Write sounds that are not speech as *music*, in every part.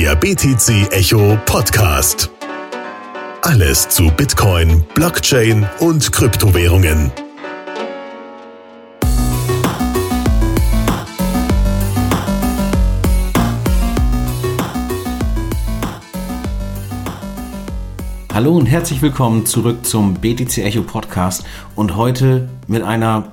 Der BTC Echo Podcast. Alles zu Bitcoin, Blockchain und Kryptowährungen. Hallo und herzlich willkommen zurück zum BTC Echo Podcast und heute mit einer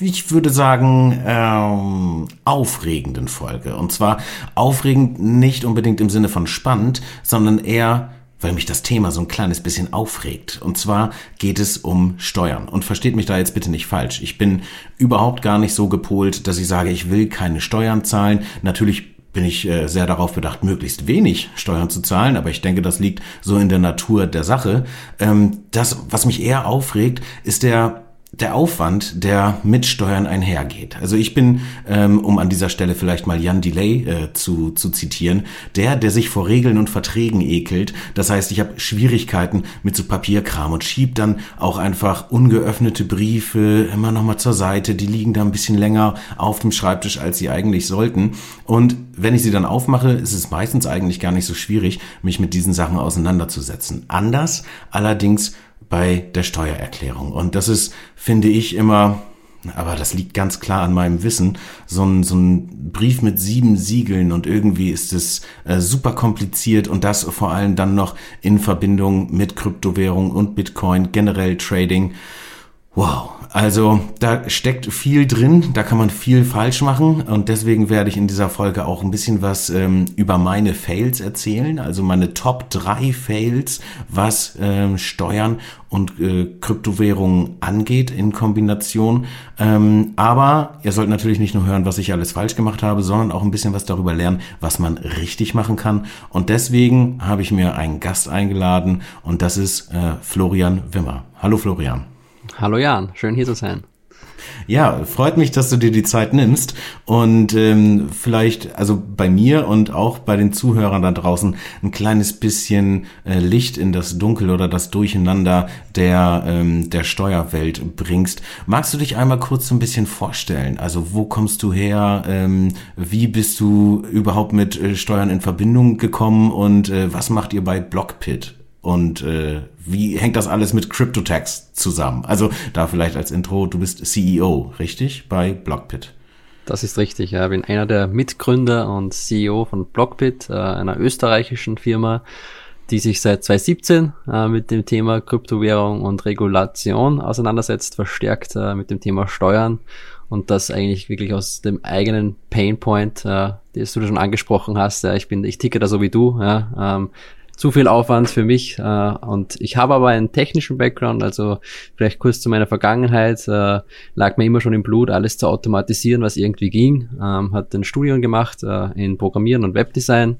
ich würde sagen, ähm, aufregenden Folge. Und zwar aufregend nicht unbedingt im Sinne von spannend, sondern eher weil mich das Thema so ein kleines bisschen aufregt. Und zwar geht es um Steuern. Und versteht mich da jetzt bitte nicht falsch. Ich bin überhaupt gar nicht so gepolt, dass ich sage, ich will keine Steuern zahlen. Natürlich bin ich äh, sehr darauf bedacht, möglichst wenig Steuern zu zahlen, aber ich denke, das liegt so in der Natur der Sache. Ähm, das, was mich eher aufregt, ist der der Aufwand, der mit Steuern einhergeht. Also ich bin, ähm, um an dieser Stelle vielleicht mal Jan Delay äh, zu, zu zitieren, der, der sich vor Regeln und Verträgen ekelt. Das heißt, ich habe Schwierigkeiten mit so Papierkram und schieb dann auch einfach ungeöffnete Briefe immer nochmal zur Seite. Die liegen da ein bisschen länger auf dem Schreibtisch, als sie eigentlich sollten. Und wenn ich sie dann aufmache, ist es meistens eigentlich gar nicht so schwierig, mich mit diesen Sachen auseinanderzusetzen. Anders allerdings bei der Steuererklärung. Und das ist, finde ich, immer, aber das liegt ganz klar an meinem Wissen, so ein, so ein Brief mit sieben Siegeln und irgendwie ist es äh, super kompliziert und das vor allem dann noch in Verbindung mit Kryptowährung und Bitcoin, generell Trading. Wow, also da steckt viel drin, da kann man viel falsch machen und deswegen werde ich in dieser Folge auch ein bisschen was ähm, über meine Fails erzählen, also meine Top 3 Fails, was ähm, Steuern und äh, Kryptowährungen angeht in Kombination. Ähm, aber ihr sollt natürlich nicht nur hören, was ich alles falsch gemacht habe, sondern auch ein bisschen was darüber lernen, was man richtig machen kann. Und deswegen habe ich mir einen Gast eingeladen und das ist äh, Florian Wimmer. Hallo Florian. Hallo Jan, schön hier zu sein. Ja, freut mich, dass du dir die Zeit nimmst und ähm, vielleicht, also bei mir und auch bei den Zuhörern da draußen, ein kleines bisschen äh, Licht in das Dunkel oder das Durcheinander der, ähm, der Steuerwelt bringst. Magst du dich einmal kurz so ein bisschen vorstellen? Also wo kommst du her? Ähm, wie bist du überhaupt mit äh, Steuern in Verbindung gekommen und äh, was macht ihr bei Blockpit? Und äh, wie hängt das alles mit CryptoTax zusammen? Also da vielleicht als Intro, du bist CEO, richtig? Bei Blockpit. Das ist richtig, ja. Ich bin einer der Mitgründer und CEO von Blockpit, äh, einer österreichischen Firma, die sich seit 2017 äh, mit dem Thema Kryptowährung und Regulation auseinandersetzt, verstärkt äh, mit dem Thema Steuern und das eigentlich wirklich aus dem eigenen Painpoint, äh, das du schon angesprochen hast. Ja, ich bin, ich ticke da so wie du. Ja, ähm, zu viel Aufwand für mich. Äh, und ich habe aber einen technischen Background, also vielleicht kurz zu meiner Vergangenheit, äh, lag mir immer schon im Blut, alles zu automatisieren, was irgendwie ging. Ähm, hat ein Studium gemacht äh, in Programmieren und Webdesign.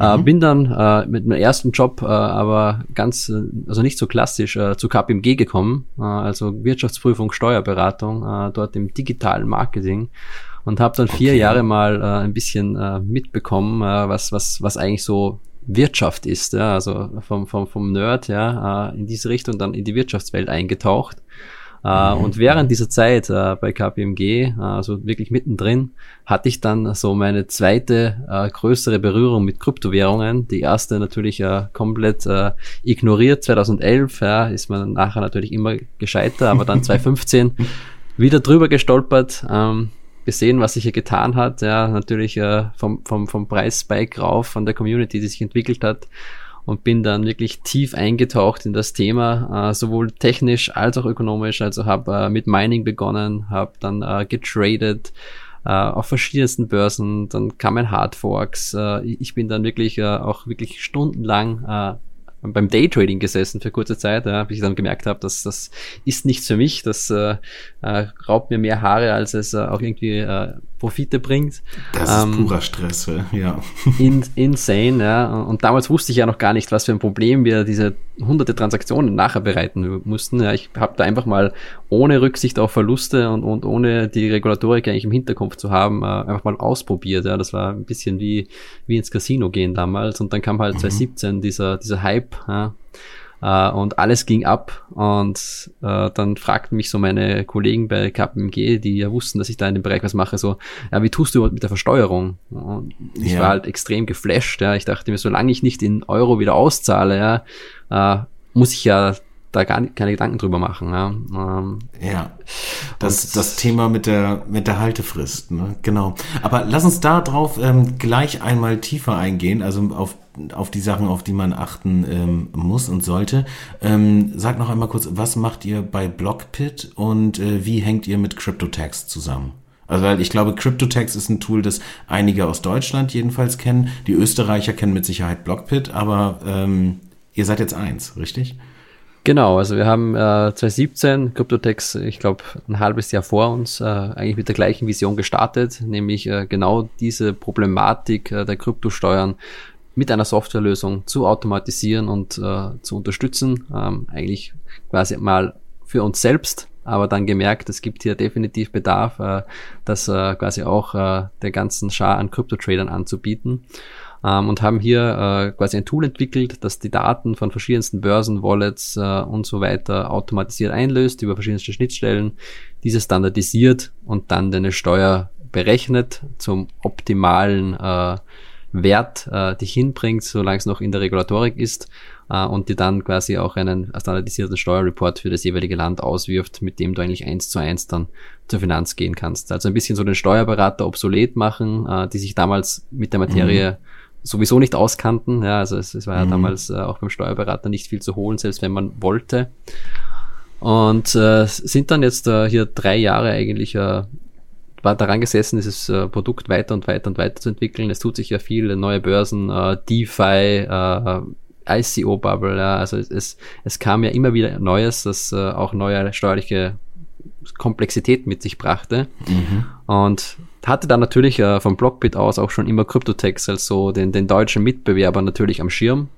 Äh, mhm. bin dann äh, mit meinem ersten Job äh, aber ganz, äh, also nicht so klassisch, äh, zu KPMG gekommen, äh, also Wirtschaftsprüfung, Steuerberatung, äh, dort im digitalen Marketing und habe dann vier okay. Jahre mal äh, ein bisschen äh, mitbekommen, äh, was, was, was eigentlich so Wirtschaft ist, ja, also vom, vom, vom Nerd ja, äh, in diese Richtung dann in die Wirtschaftswelt eingetaucht. Uh, mhm. Und während dieser Zeit uh, bei KPMG, also wirklich mittendrin, hatte ich dann so meine zweite größere Berührung mit Kryptowährungen. Die erste natürlich komplett ignoriert. 2011 ja, ist man nachher natürlich immer gescheiter, aber dann *laughs* 2015 wieder drüber gestolpert. Ähm, gesehen, was sich hier getan hat. Ja, natürlich äh, vom, vom, vom Preisspike rauf, von der Community, die sich entwickelt hat. Und bin dann wirklich tief eingetaucht in das Thema, äh, sowohl technisch als auch ökonomisch. Also habe äh, mit Mining begonnen, habe dann äh, getradet, äh, auf verschiedensten Börsen, dann kamen Hardforks. Äh, ich bin dann wirklich äh, auch wirklich stundenlang äh, beim Daytrading gesessen für kurze Zeit, ja, bis ich dann gemerkt habe, dass das ist nichts für mich, das äh, äh, raubt mir mehr Haare, als es äh, auch irgendwie äh, Profite bringt. Das ähm, ist purer Stress, ja. *laughs* In, insane, ja. Und damals wusste ich ja noch gar nicht, was für ein Problem wir diese hunderte Transaktionen nachher bereiten mussten. Ja, ich habe da einfach mal ohne Rücksicht auf Verluste und, und ohne die Regulatorik eigentlich im Hinterkopf zu haben, äh, einfach mal ausprobiert. Ja, das war ein bisschen wie, wie ins Casino gehen damals. Und dann kam halt mhm. 2017 dieser, dieser Hype, ja, äh, und alles ging ab und äh, dann fragten mich so meine Kollegen bei KPMG, die ja wussten, dass ich da in dem Bereich was mache, so, ja, wie tust du mit der Versteuerung? Und ich ja. war halt extrem geflasht, ja, ich dachte mir, solange ich nicht in Euro wieder auszahle, ja, äh, muss ich ja da gar nicht, keine Gedanken drüber machen. Ja, ähm, ja. Das, das Thema mit der, mit der Haltefrist, ne? genau. Aber lass uns da drauf ähm, gleich einmal tiefer eingehen, also auf, auf die Sachen, auf die man achten ähm, muss und sollte. Ähm, sag noch einmal kurz, was macht ihr bei Blockpit und äh, wie hängt ihr mit CryptoTax zusammen? Also weil ich glaube, CryptoTax ist ein Tool, das einige aus Deutschland jedenfalls kennen. Die Österreicher kennen mit Sicherheit Blockpit, aber ähm, ihr seid jetzt eins, richtig? Genau, also wir haben äh, 2017 Cryptotex, ich glaube, ein halbes Jahr vor uns, äh, eigentlich mit der gleichen Vision gestartet, nämlich äh, genau diese Problematik äh, der Kryptosteuern mit einer Softwarelösung zu automatisieren und äh, zu unterstützen. Ähm, eigentlich quasi mal für uns selbst, aber dann gemerkt, es gibt hier definitiv Bedarf, äh, das äh, quasi auch äh, der ganzen Schar an Kryptotradern anzubieten ähm, und haben hier äh, quasi ein Tool entwickelt, das die Daten von verschiedensten Börsen, Wallets äh, und so weiter automatisiert einlöst über verschiedenste Schnittstellen, diese standardisiert und dann deine Steuer berechnet zum optimalen äh, Wert äh, dich hinbringt, solange es noch in der Regulatorik ist äh, und dir dann quasi auch einen standardisierten Steuerreport für das jeweilige Land auswirft, mit dem du eigentlich eins zu eins dann zur Finanz gehen kannst. Also ein bisschen so den Steuerberater obsolet machen, äh, die sich damals mit der Materie mhm sowieso nicht auskannten. Ja, also es, es war ja mhm. damals äh, auch beim Steuerberater nicht viel zu holen, selbst wenn man wollte. Und äh, sind dann jetzt äh, hier drei Jahre eigentlich äh, war daran gesessen, dieses äh, Produkt weiter und weiter und weiter zu entwickeln. Es tut sich ja viel, neue Börsen, äh, DeFi, äh, ICO-Bubble, ja, also es, es kam ja immer wieder Neues, das äh, auch neue steuerliche Komplexität mit sich brachte. Mhm. Und hatte dann natürlich äh, vom Blockbit aus auch schon immer Cryptotex als so den, den deutschen Mitbewerber natürlich am Schirm.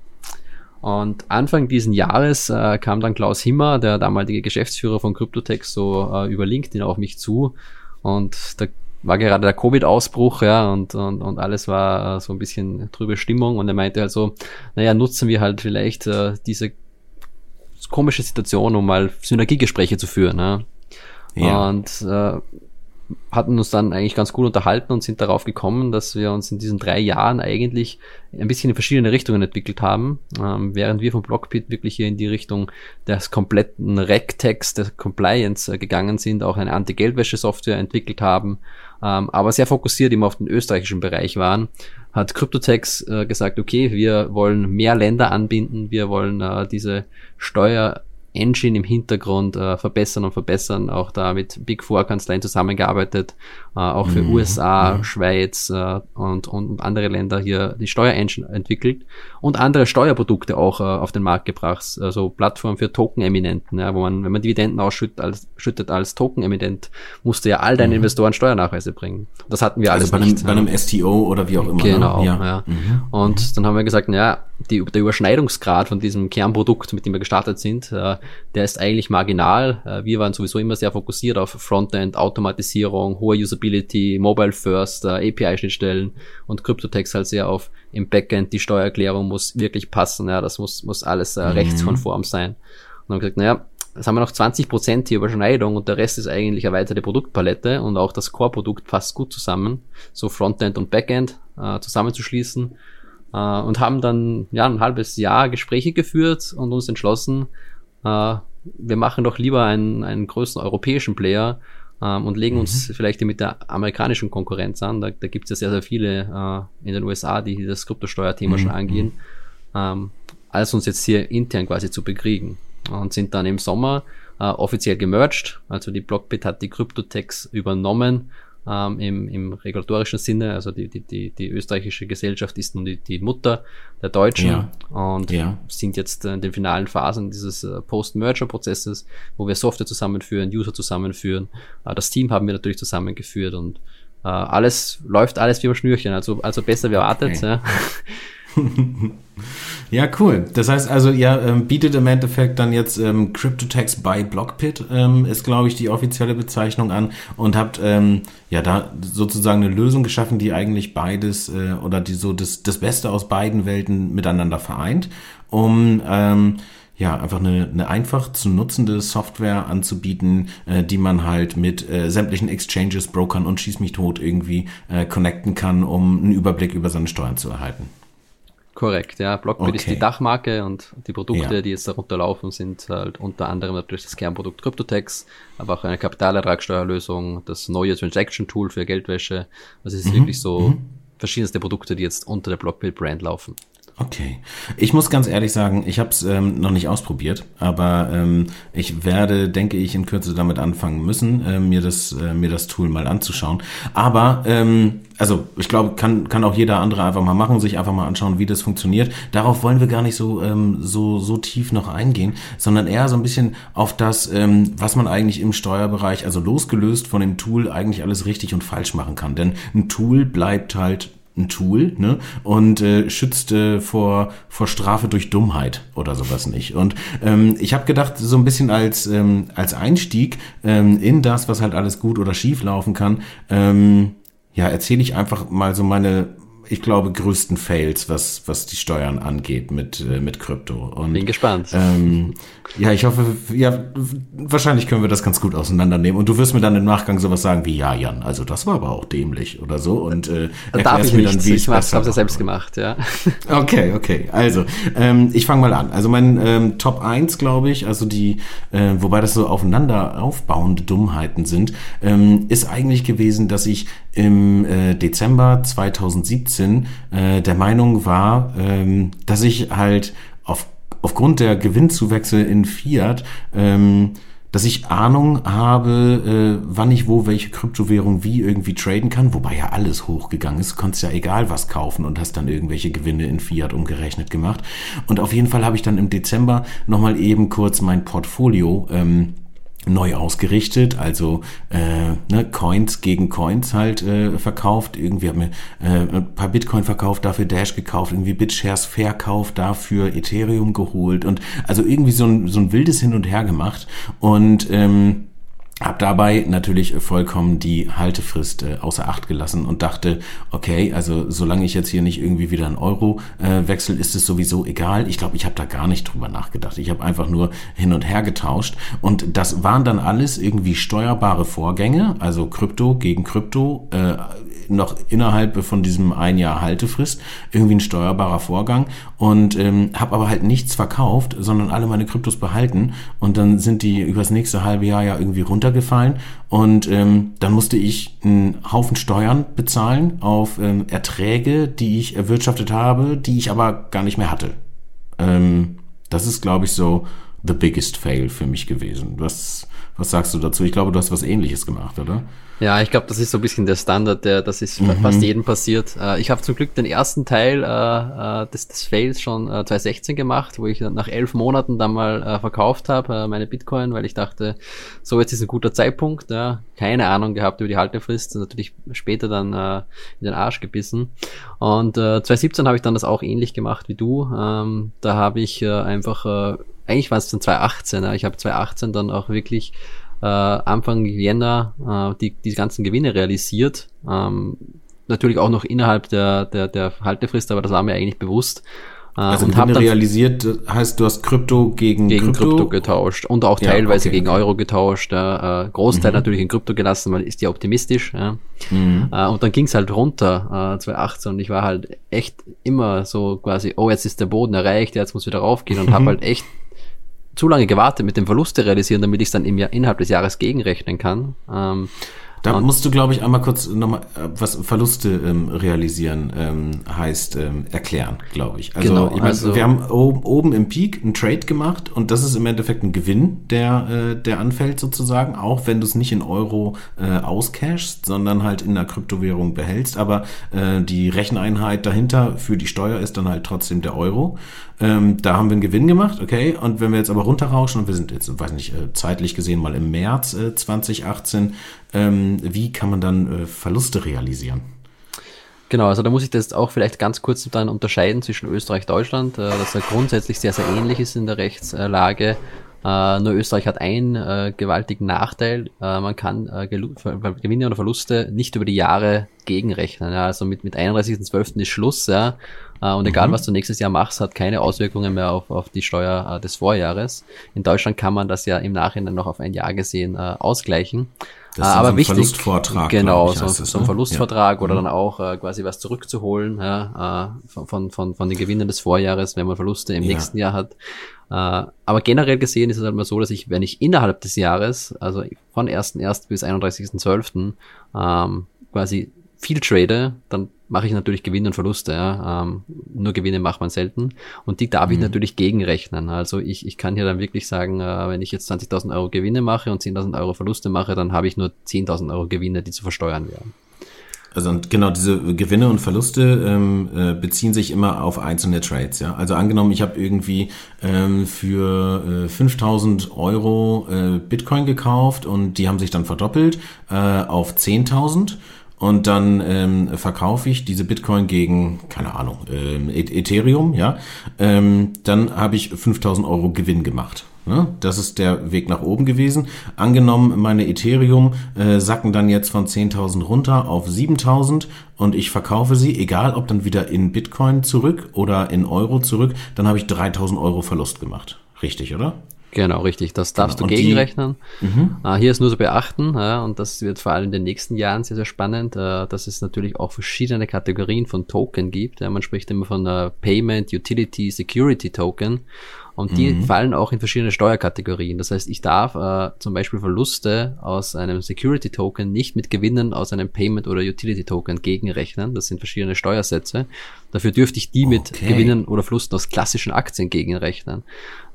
Und Anfang diesen Jahres äh, kam dann Klaus Himmer, der damalige Geschäftsführer von Cryptotex, so äh, über LinkedIn auf mich zu. Und da war gerade der Covid-Ausbruch, ja, und, und, und alles war äh, so ein bisschen trübe Stimmung. Und er meinte halt so, naja, nutzen wir halt vielleicht äh, diese komische Situation, um mal Synergiegespräche zu führen. Ja. ja. Und äh, hatten uns dann eigentlich ganz gut unterhalten und sind darauf gekommen, dass wir uns in diesen drei Jahren eigentlich ein bisschen in verschiedene Richtungen entwickelt haben, ähm, während wir vom Blockpit wirklich hier in die Richtung des kompletten Rec-Text, der Compliance äh, gegangen sind, auch eine Anti-Geldwäsche-Software entwickelt haben, ähm, aber sehr fokussiert immer auf den österreichischen Bereich waren, hat Cryptotex äh, gesagt, okay, wir wollen mehr Länder anbinden, wir wollen äh, diese Steuer Engine im Hintergrund äh, verbessern und verbessern. Auch da mit Big Four Kanzleien zusammengearbeitet, äh, auch für mhm. USA, mhm. Schweiz äh, und, und andere Länder hier die Steuerengine entwickelt und andere Steuerprodukte auch äh, auf den Markt gebracht. Also Plattform für Token-Eminenten, ja, wo man, wenn man Dividenden ausschüttet als, schüttet als Token-Eminent, musste ja all deine mhm. Investoren Steuernachweise bringen. Das hatten wir also alles bei nicht. Einem, bei einem STO oder wie auch immer. Ne? Genau, ja. ja. Mhm. Und mhm. dann haben wir gesagt, naja, die, der Überschneidungsgrad von diesem Kernprodukt, mit dem wir gestartet sind, äh, der ist eigentlich marginal. Äh, wir waren sowieso immer sehr fokussiert auf Frontend, Automatisierung, hohe Usability, Mobile First, äh, API-Schnittstellen und Cryptotext halt sehr auf im Backend. Die Steuererklärung muss wirklich passen, ja, das muss, muss alles äh, mhm. rechtskonform sein. Und dann haben wir gesagt, naja, Jetzt haben wir noch 20 Prozent hier Überschneidung und der Rest ist eigentlich erweiterte Produktpalette und auch das Core-Produkt passt gut zusammen, so Frontend und Backend äh, zusammenzuschließen äh, und haben dann ja ein halbes Jahr Gespräche geführt und uns entschlossen, äh, wir machen doch lieber einen, einen größeren europäischen Player ähm, und legen uns mhm. vielleicht mit der amerikanischen Konkurrenz an. Da, da gibt es ja sehr, sehr viele äh, in den USA, die das Kryptosteuerthema mhm. schon angehen, ähm, als uns jetzt hier intern quasi zu bekriegen. Und sind dann im Sommer äh, offiziell gemerged. Also die Blockbit hat die Kryptotex übernommen ähm, im, im regulatorischen Sinne. Also die, die, die, die österreichische Gesellschaft ist nun die, die Mutter der Deutschen ja. und ja. sind jetzt in den finalen Phasen dieses äh, Post-Merger-Prozesses, wo wir Software zusammenführen, User zusammenführen. Äh, das Team haben wir natürlich zusammengeführt und äh, alles läuft alles wie am Schnürchen, also, also besser wie erwartet. Okay. Ja. *laughs* *laughs* ja, cool. Das heißt also, ihr ähm, bietet im Endeffekt dann jetzt ähm, CryptoTax by Blockpit, ähm, ist glaube ich die offizielle Bezeichnung an und habt ähm, ja da sozusagen eine Lösung geschaffen, die eigentlich beides äh, oder die so das, das Beste aus beiden Welten miteinander vereint, um ähm, ja, einfach eine, eine einfach zu nutzende Software anzubieten, äh, die man halt mit äh, sämtlichen Exchanges, Brokern und Schieß mich tot irgendwie äh, connecten kann, um einen Überblick über seine Steuern zu erhalten. Korrekt, ja. Blockbit okay. ist die Dachmarke und die Produkte, ja. die jetzt darunter laufen, sind halt unter anderem natürlich das Kernprodukt CryptoTax, aber auch eine Kapitalertragssteuerlösung, das neue Transaction Tool für Geldwäsche. Also es ist mhm. wirklich so mhm. verschiedenste Produkte, die jetzt unter der Blockbit Brand laufen. Okay. Ich muss ganz ehrlich sagen, ich habe es ähm, noch nicht ausprobiert, aber ähm, ich werde, denke ich, in Kürze damit anfangen müssen, äh, mir das äh, mir das Tool mal anzuschauen. Aber ähm, also ich glaube, kann kann auch jeder andere einfach mal machen, sich einfach mal anschauen, wie das funktioniert. Darauf wollen wir gar nicht so ähm, so so tief noch eingehen, sondern eher so ein bisschen auf das, ähm, was man eigentlich im Steuerbereich, also losgelöst von dem Tool, eigentlich alles richtig und falsch machen kann. Denn ein Tool bleibt halt ein Tool ne? und äh, schützt äh, vor, vor Strafe durch Dummheit oder sowas nicht. Und ähm, ich habe gedacht, so ein bisschen als, ähm, als Einstieg ähm, in das, was halt alles gut oder schief laufen kann, ähm, ja, erzähle ich einfach mal so meine, ich glaube, größten Fails, was, was die Steuern angeht mit, äh, mit Krypto. Und, Bin gespannt. Ähm, ja, ich hoffe, ja, wahrscheinlich können wir das ganz gut auseinandernehmen. Und du wirst mir dann im Nachgang sowas sagen wie, ja, Jan, also das war aber auch dämlich oder so. Und äh, erklärst mir dann, wie ich es Ich habe es selbst gemacht, ja. Okay, okay. Also, ähm, ich fange mal an. Also mein ähm, Top 1, glaube ich, also die, äh, wobei das so aufeinander aufbauende Dummheiten sind, ähm, ist eigentlich gewesen, dass ich im äh, Dezember 2017 äh, der Meinung war, ähm, dass ich halt auf, aufgrund der Gewinnzuwächse in Fiat ähm, dass ich Ahnung habe, äh, wann ich wo welche Kryptowährung wie irgendwie traden kann, wobei ja alles hochgegangen ist. Konntest ja egal was kaufen und hast dann irgendwelche Gewinne in Fiat umgerechnet gemacht. Und auf jeden Fall habe ich dann im Dezember nochmal eben kurz mein Portfolio ähm, neu ausgerichtet, also äh, ne, Coins gegen Coins halt äh, verkauft. Irgendwie haben wir äh, ein paar Bitcoin verkauft, dafür Dash gekauft, irgendwie BitShares verkauft, dafür Ethereum geholt und also irgendwie so ein, so ein wildes Hin und Her gemacht und ähm, hab dabei natürlich vollkommen die Haltefrist äh, außer Acht gelassen und dachte, okay, also solange ich jetzt hier nicht irgendwie wieder einen Euro äh, wechsel, ist es sowieso egal. Ich glaube, ich habe da gar nicht drüber nachgedacht. Ich habe einfach nur hin und her getauscht und das waren dann alles irgendwie steuerbare Vorgänge, also Krypto gegen Krypto, äh, noch innerhalb von diesem ein Jahr Haltefrist irgendwie ein steuerbarer Vorgang und ähm, habe aber halt nichts verkauft, sondern alle meine Kryptos behalten und dann sind die übers nächste halbe Jahr ja irgendwie runtergefallen und ähm, dann musste ich einen Haufen Steuern bezahlen auf ähm, Erträge, die ich erwirtschaftet habe, die ich aber gar nicht mehr hatte. Ähm, das ist, glaube ich, so the biggest fail für mich gewesen. Was, was sagst du dazu? Ich glaube, du hast was ähnliches gemacht, oder? Ja, ich glaube, das ist so ein bisschen der Standard, der das ist mhm. fast jedem passiert. Äh, ich habe zum Glück den ersten Teil äh, äh des, des Fails schon äh, 2016 gemacht, wo ich nach elf Monaten dann mal äh, verkauft habe, äh, meine Bitcoin, weil ich dachte, so jetzt ist ein guter Zeitpunkt. Ja. Keine Ahnung gehabt über die Haltefrist, natürlich später dann äh, in den Arsch gebissen. Und äh, 2017 habe ich dann das auch ähnlich gemacht wie du. Ähm, da habe ich äh, einfach, äh, eigentlich war es dann 2018, ja. ich habe 2018 dann auch wirklich äh, Anfang Jänner äh, die, die ganzen Gewinne realisiert. Ähm, natürlich auch noch innerhalb der, der, der Haltefrist, aber das war mir eigentlich bewusst. Äh, also und Gewinne realisiert heißt, du hast Krypto gegen, gegen Krypto? Krypto getauscht und auch teilweise ja, okay, gegen okay. Euro getauscht. Äh, Großteil mhm. natürlich in Krypto gelassen, weil ist ja optimistisch. Ja. Mhm. Äh, und dann ging's halt runter äh, 2018 und ich war halt echt immer so quasi, oh jetzt ist der Boden erreicht, jetzt muss wieder raufgehen und mhm. habe halt echt zu lange gewartet mit dem Verluste realisieren, damit ich es dann im Jahr, innerhalb des Jahres gegenrechnen kann. Ähm, da musst du, glaube ich, einmal kurz nochmal, äh, was Verluste ähm, realisieren ähm, heißt, ähm, erklären, glaube ich. Also, genau, ich mein, also wir haben oben im Peak einen Trade gemacht und das ist im Endeffekt ein Gewinn, der, äh, der anfällt sozusagen, auch wenn du es nicht in Euro äh, auscashst, sondern halt in einer Kryptowährung behältst. Aber äh, die Recheneinheit dahinter für die Steuer ist dann halt trotzdem der Euro. Ähm, da haben wir einen Gewinn gemacht, okay. Und wenn wir jetzt aber runterrauschen und wir sind jetzt, weiß nicht, äh, zeitlich gesehen mal im März äh, 2018, ähm, wie kann man dann äh, Verluste realisieren? Genau, also da muss ich das auch vielleicht ganz kurz dann unterscheiden zwischen Österreich und Deutschland, äh, dass er grundsätzlich sehr, sehr ähnlich ist in der Rechtslage. Äh, nur Österreich hat einen äh, gewaltigen Nachteil. Äh, man kann äh, Gewinne oder Verluste nicht über die Jahre gegenrechnen. Ja. Also mit, mit 31.12. ist Schluss. Ja. Äh, und egal, mhm. was du nächstes Jahr machst, hat keine Auswirkungen mehr auf, auf die Steuer äh, des Vorjahres. In Deutschland kann man das ja im Nachhinein noch auf ein Jahr gesehen äh, ausgleichen. Das ist aber so ein wichtig, Verlustvortrag. Genau, ich, so, es, so, ein ne? Verlustvertrag ja. oder dann auch äh, quasi was zurückzuholen ja, äh, von, von, von den Gewinnen des Vorjahres, wenn man Verluste im ja. nächsten Jahr hat. Äh, aber generell gesehen ist es halt mal so, dass ich, wenn ich innerhalb des Jahres, also von 1.1. bis 31.12. Ähm, quasi viel trade, dann mache ich natürlich Gewinne und Verluste. Ja. Ähm, nur Gewinne macht man selten. Und die darf mhm. ich natürlich gegenrechnen. Also ich, ich kann hier dann wirklich sagen, äh, wenn ich jetzt 20.000 Euro Gewinne mache und 10.000 Euro Verluste mache, dann habe ich nur 10.000 Euro Gewinne, die zu versteuern wären. Also und genau diese Gewinne und Verluste ähm, äh, beziehen sich immer auf einzelne Trades. Ja, also angenommen, ich habe irgendwie ähm, für äh, 5.000 Euro äh, Bitcoin gekauft und die haben sich dann verdoppelt äh, auf 10.000 und dann ähm, verkaufe ich diese Bitcoin gegen, keine Ahnung, ähm, Ethereum, ja, ähm, dann habe ich 5000 Euro Gewinn gemacht. Ne? Das ist der Weg nach oben gewesen. Angenommen, meine Ethereum äh, sacken dann jetzt von 10.000 runter auf 7.000 und ich verkaufe sie, egal ob dann wieder in Bitcoin zurück oder in Euro zurück, dann habe ich 3.000 Euro Verlust gemacht. Richtig, oder? Genau, richtig. Das darfst genau. du gegenrechnen. Die, mhm. uh, hier ist nur zu beachten, und das wird vor allem in den nächsten Jahren sehr, sehr spannend, uh, dass es natürlich auch verschiedene Kategorien von Token gibt. Man spricht immer von uh, Payment, Utility, Security Token. Und die mhm. fallen auch in verschiedene Steuerkategorien. Das heißt, ich darf äh, zum Beispiel Verluste aus einem Security Token nicht mit Gewinnen aus einem Payment oder Utility Token gegenrechnen. Das sind verschiedene Steuersätze. Dafür dürfte ich die okay. mit Gewinnen oder Verlusten aus klassischen Aktien gegenrechnen.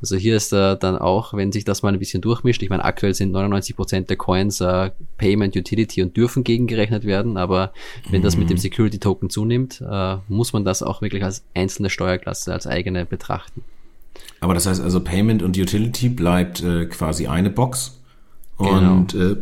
Also hier ist äh, dann auch, wenn sich das mal ein bisschen durchmischt, ich meine, aktuell sind 99 Prozent der Coins äh, Payment, Utility und dürfen gegengerechnet werden, aber wenn mhm. das mit dem mhm. Security Token zunimmt, äh, muss man das auch wirklich als einzelne Steuerklasse, als eigene betrachten. Aber das heißt also, Payment und Utility bleibt äh, quasi eine Box. Und genau. äh,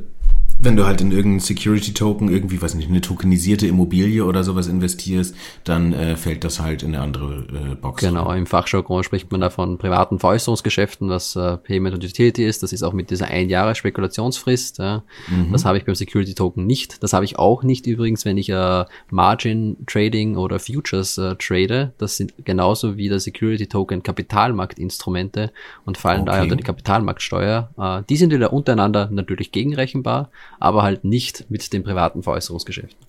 wenn du halt in irgendeinen Security Token irgendwie, weiß nicht, eine tokenisierte Immobilie oder sowas investierst, dann äh, fällt das halt in eine andere äh, Box. Genau, im Fachjargon spricht man da von privaten Veräußerungsgeschäften, was äh, Payment und Utility ist. Das ist auch mit dieser ein Jahre Spekulationsfrist. Ja. Mhm. Das habe ich beim Security Token nicht. Das habe ich auch nicht übrigens, wenn ich äh, Margin Trading oder Futures äh, trade. Das sind genauso wie der Security Token Kapitalmarktinstrumente und fallen okay. daher unter die Kapitalmarktsteuer. Äh, die sind wieder untereinander natürlich gegenrechenbar aber halt nicht mit den privaten Veräußerungsgeschäften.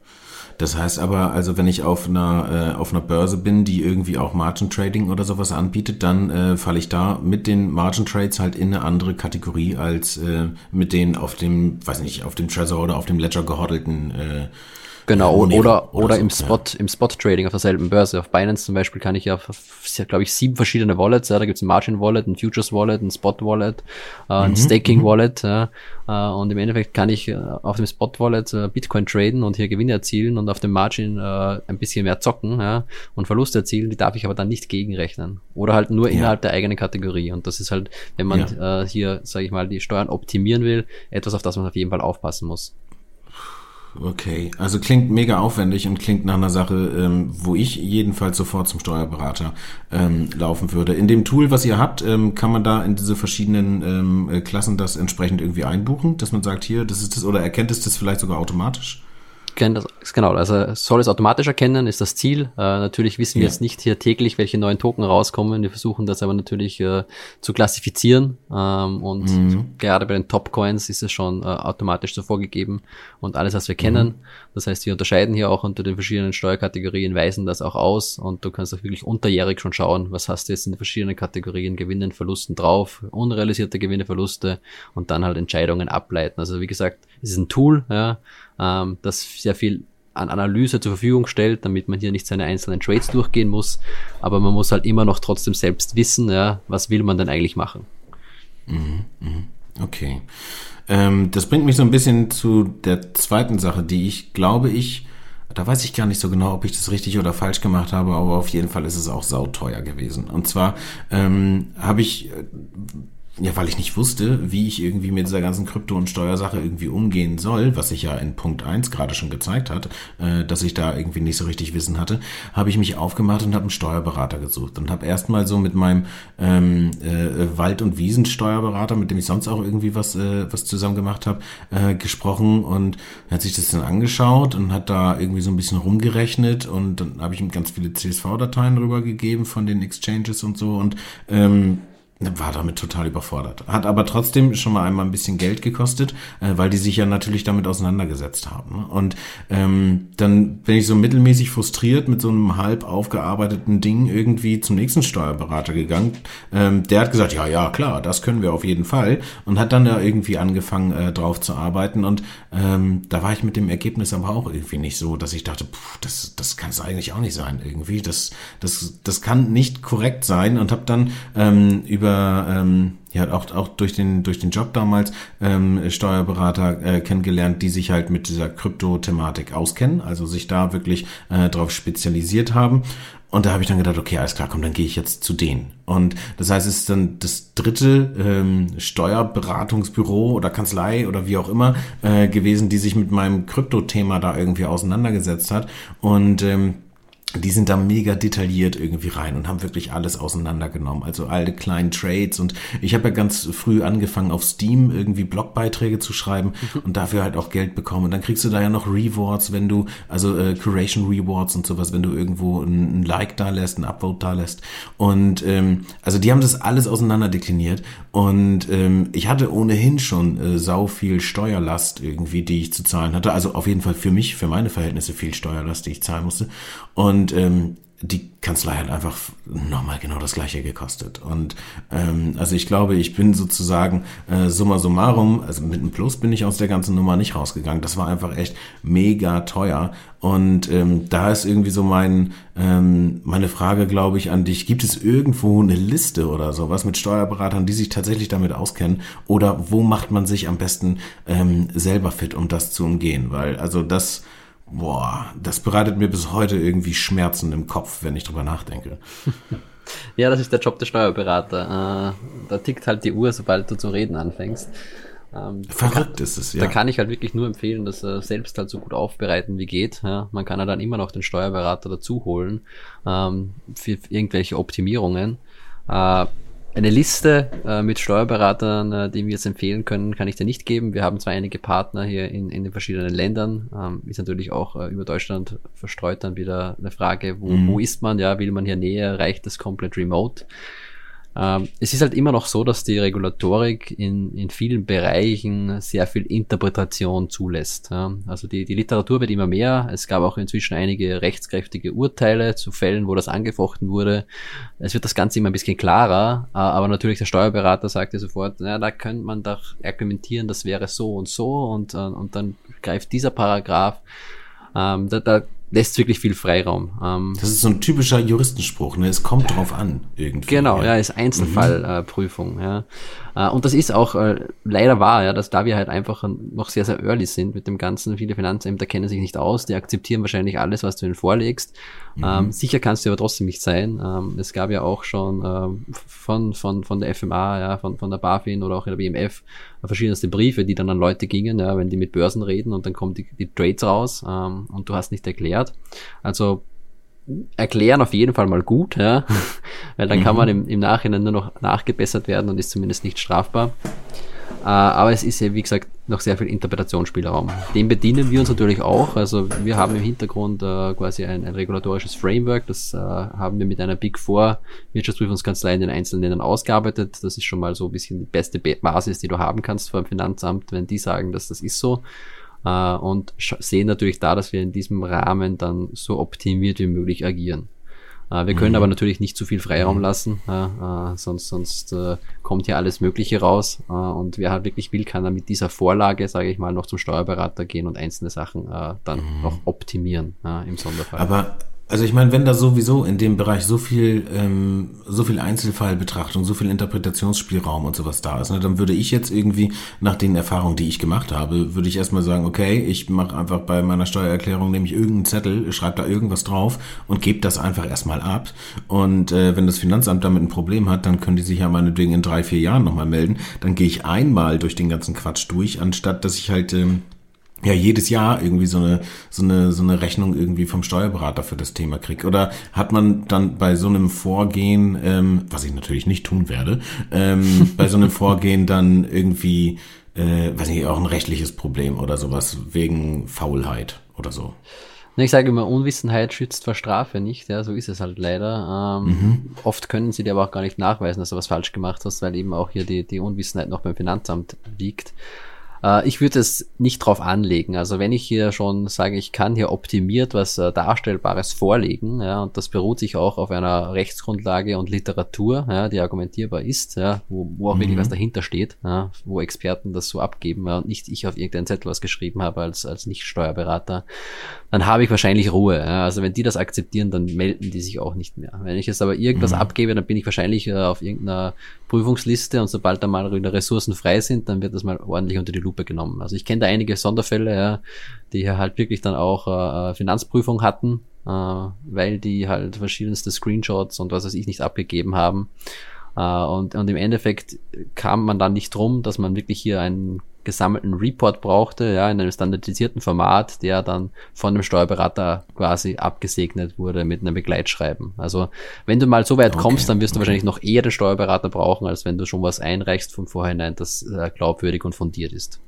Das heißt aber, also wenn ich auf einer, äh, auf einer Börse bin, die irgendwie auch Margin Trading oder sowas anbietet, dann äh, falle ich da mit den Margin Trades halt in eine andere Kategorie als äh, mit den auf dem, weiß nicht, auf dem Trezor oder auf dem Ledger gehodelten äh, Genau, oder, oder, oder im Spot, ja. im Spot-Trading auf derselben Börse. Auf Binance zum Beispiel kann ich ja, glaube ich, sieben verschiedene Wallets, ja, da gibt's ein Margin-Wallet, ein Futures-Wallet, ein Spot-Wallet, äh, ein mhm. Staking-Wallet, ja, äh, und im Endeffekt kann ich äh, auf dem Spot-Wallet äh, Bitcoin traden und hier Gewinne erzielen und auf dem Margin äh, ein bisschen mehr zocken, ja, und Verluste erzielen, die darf ich aber dann nicht gegenrechnen. Oder halt nur ja. innerhalb der eigenen Kategorie. Und das ist halt, wenn man ja. äh, hier, sage ich mal, die Steuern optimieren will, etwas, auf das man auf jeden Fall aufpassen muss. Okay, also klingt mega aufwendig und klingt nach einer Sache, ähm, wo ich jedenfalls sofort zum Steuerberater ähm, laufen würde. In dem Tool, was ihr habt, ähm, kann man da in diese verschiedenen ähm, äh, Klassen das entsprechend irgendwie einbuchen, dass man sagt, hier, das ist das, oder erkennt es das vielleicht sogar automatisch? Kennt das, genau, also soll es automatisch erkennen, ist das Ziel. Äh, natürlich wissen wir ja. jetzt nicht hier täglich, welche neuen Token rauskommen. Wir versuchen das aber natürlich äh, zu klassifizieren. Ähm, und mhm. gerade bei den Top-Coins ist es schon äh, automatisch so vorgegeben und alles, was wir kennen. Mhm. Das heißt, wir unterscheiden hier auch unter den verschiedenen Steuerkategorien, weisen das auch aus und du kannst auch wirklich unterjährig schon schauen, was hast du jetzt in den verschiedenen Kategorien, Gewinnen, Verlusten drauf, unrealisierte Gewinne, Verluste und dann halt Entscheidungen ableiten. Also wie gesagt, es ist ein Tool, ja, ähm, das sehr viel an Analyse zur Verfügung stellt, damit man hier nicht seine einzelnen Trades durchgehen muss. Aber man muss halt immer noch trotzdem selbst wissen, ja, was will man denn eigentlich machen. Mhm, mhm. Okay. Ähm, das bringt mich so ein bisschen zu der zweiten Sache, die ich glaube ich, da weiß ich gar nicht so genau, ob ich das richtig oder falsch gemacht habe, aber auf jeden Fall ist es auch sauteuer gewesen. Und zwar ähm, habe ich ja, weil ich nicht wusste, wie ich irgendwie mit dieser ganzen Krypto- und Steuersache irgendwie umgehen soll, was sich ja in Punkt eins gerade schon gezeigt hat, äh, dass ich da irgendwie nicht so richtig Wissen hatte, habe ich mich aufgemacht und habe einen Steuerberater gesucht und habe erstmal so mit meinem ähm, äh, Wald- und Wiesensteuerberater, mit dem ich sonst auch irgendwie was, äh, was zusammen gemacht habe, äh, gesprochen und hat sich das dann angeschaut und hat da irgendwie so ein bisschen rumgerechnet und dann habe ich ihm ganz viele CSV-Dateien rübergegeben von den Exchanges und so und ähm, war damit total überfordert. Hat aber trotzdem schon mal einmal ein bisschen Geld gekostet, äh, weil die sich ja natürlich damit auseinandergesetzt haben. Ne? Und ähm, dann bin ich so mittelmäßig frustriert mit so einem halb aufgearbeiteten Ding irgendwie zum nächsten Steuerberater gegangen. Ähm, der hat gesagt, ja, ja, klar, das können wir auf jeden Fall. Und hat dann da irgendwie angefangen, äh, drauf zu arbeiten. Und ähm, da war ich mit dem Ergebnis aber auch irgendwie nicht so, dass ich dachte, pff, das, das kann es eigentlich auch nicht sein irgendwie. Das, das, das kann nicht korrekt sein. Und habe dann ähm, über über ähm, ja auch auch durch den durch den Job damals ähm, Steuerberater äh, kennengelernt, die sich halt mit dieser Krypto-Thematik auskennen, also sich da wirklich äh, darauf spezialisiert haben. Und da habe ich dann gedacht, okay, alles klar, komm, dann gehe ich jetzt zu denen. Und das heißt, es ist dann das dritte ähm, Steuerberatungsbüro oder Kanzlei oder wie auch immer äh, gewesen, die sich mit meinem Krypto-Thema da irgendwie auseinandergesetzt hat. Und ähm, die sind da mega detailliert irgendwie rein und haben wirklich alles auseinandergenommen. Also alle kleinen Trades und ich habe ja ganz früh angefangen auf Steam irgendwie Blogbeiträge zu schreiben mhm. und dafür halt auch Geld bekommen. Und dann kriegst du da ja noch Rewards, wenn du, also äh, Curation Rewards und sowas, wenn du irgendwo ein, ein Like da lässt, ein Upvote da lässt. Und ähm, also die haben das alles auseinander dekliniert und ähm, ich hatte ohnehin schon äh, sau viel Steuerlast irgendwie, die ich zu zahlen hatte. Also auf jeden Fall für mich, für meine Verhältnisse viel Steuerlast, die ich zahlen musste. Und ähm, die Kanzlei hat einfach nochmal genau das gleiche gekostet. Und ähm, also ich glaube, ich bin sozusagen äh, summa summarum, also mit einem Plus bin ich aus der ganzen Nummer nicht rausgegangen. Das war einfach echt mega teuer. Und ähm, da ist irgendwie so mein, ähm, meine Frage, glaube ich, an dich. Gibt es irgendwo eine Liste oder sowas mit Steuerberatern, die sich tatsächlich damit auskennen? Oder wo macht man sich am besten ähm, selber fit, um das zu umgehen? Weil also das boah, das bereitet mir bis heute irgendwie Schmerzen im Kopf, wenn ich drüber nachdenke. *laughs* Ja, das ist der Job der Steuerberater. Äh, da tickt halt die Uhr, sobald du zu reden anfängst. Ähm, Verrückt ist es, ja. Da kann ich halt wirklich nur empfehlen, das äh, selbst halt so gut aufbereiten wie geht. Man kann ja dann immer noch den Steuerberater dazu holen ähm, für irgendwelche Optimierungen. Eine Liste äh, mit Steuerberatern, äh, die wir jetzt empfehlen können, kann ich dir nicht geben. Wir haben zwar einige Partner hier in, in den verschiedenen Ländern, ähm, ist natürlich auch äh, über Deutschland verstreut dann wieder eine Frage, wo, mhm. wo ist man, ja, will man hier näher, reicht das komplett remote? Ähm, es ist halt immer noch so, dass die Regulatorik in, in vielen Bereichen sehr viel Interpretation zulässt. Also die, die Literatur wird immer mehr. Es gab auch inzwischen einige rechtskräftige Urteile zu Fällen, wo das angefochten wurde. Es wird das Ganze immer ein bisschen klarer, äh, aber natürlich der Steuerberater sagte sofort, na, da könnte man doch argumentieren, das wäre so und so und, äh, und dann greift dieser Paragraph. Ähm, da, da lässt wirklich viel Freiraum. Ähm, das ist so ein typischer Juristenspruch, ne? Es kommt drauf an, irgendwie. Genau, ja, ja ist Einzelfallprüfung, mhm. äh, ja. Äh, und das ist auch äh, leider wahr, ja, dass da wir halt einfach noch sehr, sehr early sind mit dem Ganzen. Viele Finanzämter kennen sich nicht aus, die akzeptieren wahrscheinlich alles, was du ihnen vorlegst. Mhm. Ähm, sicher kannst du aber trotzdem nicht sein. Ähm, es gab ja auch schon ähm, von, von, von der FMA, ja, von, von der BaFin oder auch in der BMF verschiedenste Briefe, die dann an Leute gingen, ja, wenn die mit Börsen reden und dann kommen die, die Trades raus und du hast nicht erklärt. Also erklären auf jeden Fall mal gut, ja, *laughs* *laughs* weil dann mhm. kann man im, im Nachhinein nur noch nachgebessert werden und ist zumindest nicht strafbar. Äh, aber es ist ja, wie gesagt, noch sehr viel Interpretationsspielraum. Den bedienen wir uns natürlich auch. Also wir haben im Hintergrund äh, quasi ein, ein, regulatorisches Framework. Das äh, haben wir mit einer Big Four Wirtschaftsprüfungskanzlei in den einzelnen Ländern ausgearbeitet. Das ist schon mal so ein bisschen die beste Basis, die du haben kannst vor dem Finanzamt, wenn die sagen, dass das ist so. Äh, und sehen natürlich da, dass wir in diesem Rahmen dann so optimiert wie möglich agieren. Äh, wir können mhm. aber natürlich nicht zu viel Freiraum mhm. lassen, äh, sonst, sonst äh, kommt hier alles Mögliche raus. Äh, und wer halt wirklich will, kann dann mit dieser Vorlage, sage ich mal, noch zum Steuerberater gehen und einzelne Sachen äh, dann mhm. noch optimieren im Sonderfall. Aber Also ich meine, wenn da sowieso in dem Bereich so viel, ähm, so viel Einzelfallbetrachtung, so viel Interpretationsspielraum und sowas da ist, ne, dann würde ich jetzt irgendwie nach den Erfahrungen, die ich gemacht habe, würde ich erstmal sagen, okay, ich mache einfach bei meiner Steuererklärung nehme ich irgendeinen Zettel, schreibe da irgendwas drauf und gebe das einfach erstmal ab. Und äh, wenn das Finanzamt damit ein Problem hat, dann können die sich ja meinetwegen in drei, vier Jahren nochmal melden. Dann gehe ich einmal durch den ganzen Quatsch durch, anstatt dass ich halt ähm, ja jedes Jahr irgendwie so eine so eine so eine Rechnung irgendwie vom Steuerberater für das Thema krieg oder hat man dann bei so einem Vorgehen ähm, was ich natürlich nicht tun werde ähm, *laughs* bei so einem Vorgehen dann irgendwie äh, weiß nicht auch ein rechtliches Problem oder sowas wegen Faulheit oder so ich sage immer, Unwissenheit schützt vor Strafe nicht, ja, so ist es halt leider. Ähm, mhm. Oft können sie dir aber auch gar nicht nachweisen, dass du was falsch gemacht hast, weil eben auch hier die, die Unwissenheit noch beim Finanzamt liegt. Äh, ich würde es nicht drauf anlegen. Also wenn ich hier schon sage, ich kann hier optimiert was äh, Darstellbares vorlegen, ja, und das beruht sich auch auf einer Rechtsgrundlage und Literatur, ja, die argumentierbar ist, ja, wo, wo auch mhm. wirklich was dahinter steht, ja, wo Experten das so abgeben ja, und nicht ich auf irgendeinen Zettel was geschrieben habe als, als Nicht-Steuerberater, dann habe ich wahrscheinlich Ruhe. Ja. Also wenn die das akzeptieren, dann melden die sich auch nicht mehr. Wenn ich jetzt aber irgendwas mhm. abgebe, dann bin ich wahrscheinlich äh, auf irgendeiner Prüfungsliste und sobald da mal wieder Ressourcen frei sind, dann wird das mal ordentlich unter die Lupe genommen. Also ich kenne da einige Sonderfälle, ja, die halt wirklich dann auch äh, Finanzprüfung hatten, äh, weil die halt verschiedenste Screenshots und was weiß ich nicht abgegeben haben. Äh, und, und im Endeffekt kam man dann nicht drum, dass man wirklich hier einen gesammelten Report brauchte, ja, in einem standardisierten Format, der dann von dem Steuerberater quasi abgesegnet wurde mit einem Begleitschreiben. Also wenn du mal so weit okay. kommst, dann wirst du okay. wahrscheinlich noch eher den Steuerberater brauchen, als wenn du schon was einreichst von vorhinein, das äh, glaubwürdig und fundiert ist.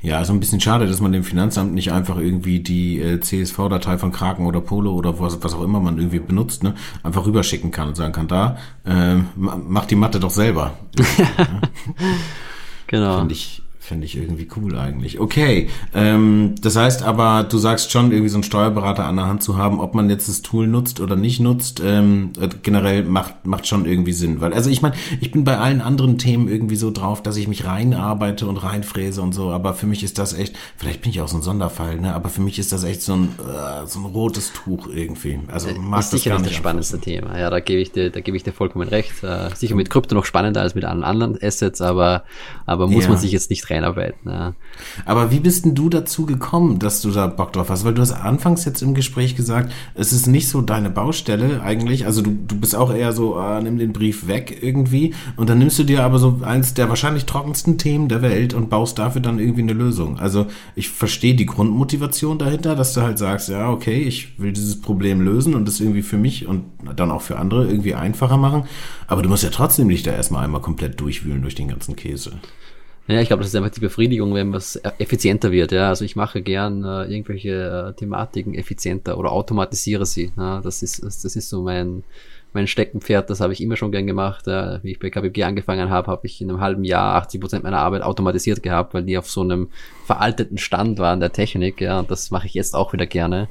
Ja, also ein bisschen schade, dass man dem Finanzamt nicht einfach irgendwie die äh, CSV-Datei von Kraken oder Polo oder was, was auch immer man irgendwie benutzt, ne, einfach rüberschicken kann und sagen kann, da, äh, mach die Mathe doch selber. *laughs* genau. Finde ich, Finde ich irgendwie cool eigentlich. Okay, ähm, das heißt aber, du sagst schon, irgendwie so einen Steuerberater an der Hand zu haben, ob man jetzt das Tool nutzt oder nicht nutzt, ähm, äh, generell macht, macht schon irgendwie Sinn. Weil, also ich meine, ich bin bei allen anderen Themen irgendwie so drauf, dass ich mich reinarbeite und reinfräse und so, aber für mich ist das echt, vielleicht bin ich auch so ein Sonderfall, ne? aber für mich ist das echt so ein, äh, so ein rotes Tuch irgendwie. Also äh, mag ist das sicher das spannendste Thema. Ja, da gebe ich dir, da gebe ich dir vollkommen recht. Äh, sicher mit Krypto noch spannender als mit allen anderen Assets, aber, aber muss ja. man sich jetzt nicht reinarbeiten. Ja. Aber wie bist denn du dazu gekommen, dass du da Bock drauf hast? Weil du hast anfangs jetzt im Gespräch gesagt, es ist nicht so deine Baustelle eigentlich. Also du, du bist auch eher so, äh, nimm den Brief weg irgendwie. Und dann nimmst du dir aber so eins der wahrscheinlich trockensten Themen der Welt und baust dafür dann irgendwie eine Lösung. Also ich verstehe die Grundmotivation dahinter, dass du halt sagst, ja, okay, ich will dieses Problem lösen und das irgendwie für mich und dann auch für andere irgendwie einfacher machen. Aber du musst ja trotzdem nicht da erstmal einmal komplett durchwühlen durch den ganzen Käse. Ja, ich glaube, das ist einfach die Befriedigung, wenn was effizienter wird. Ja, also ich mache gern äh, irgendwelche äh, Thematiken effizienter oder automatisiere sie. Ja, das ist das, ist so mein mein Steckenpferd. Das habe ich immer schon gern gemacht. Äh, wie ich bei KPG angefangen habe, habe ich in einem halben Jahr 80 Prozent meiner Arbeit automatisiert gehabt, weil die auf so einem veralteten Stand waren der Technik. Ja, und das mache ich jetzt auch wieder gerne.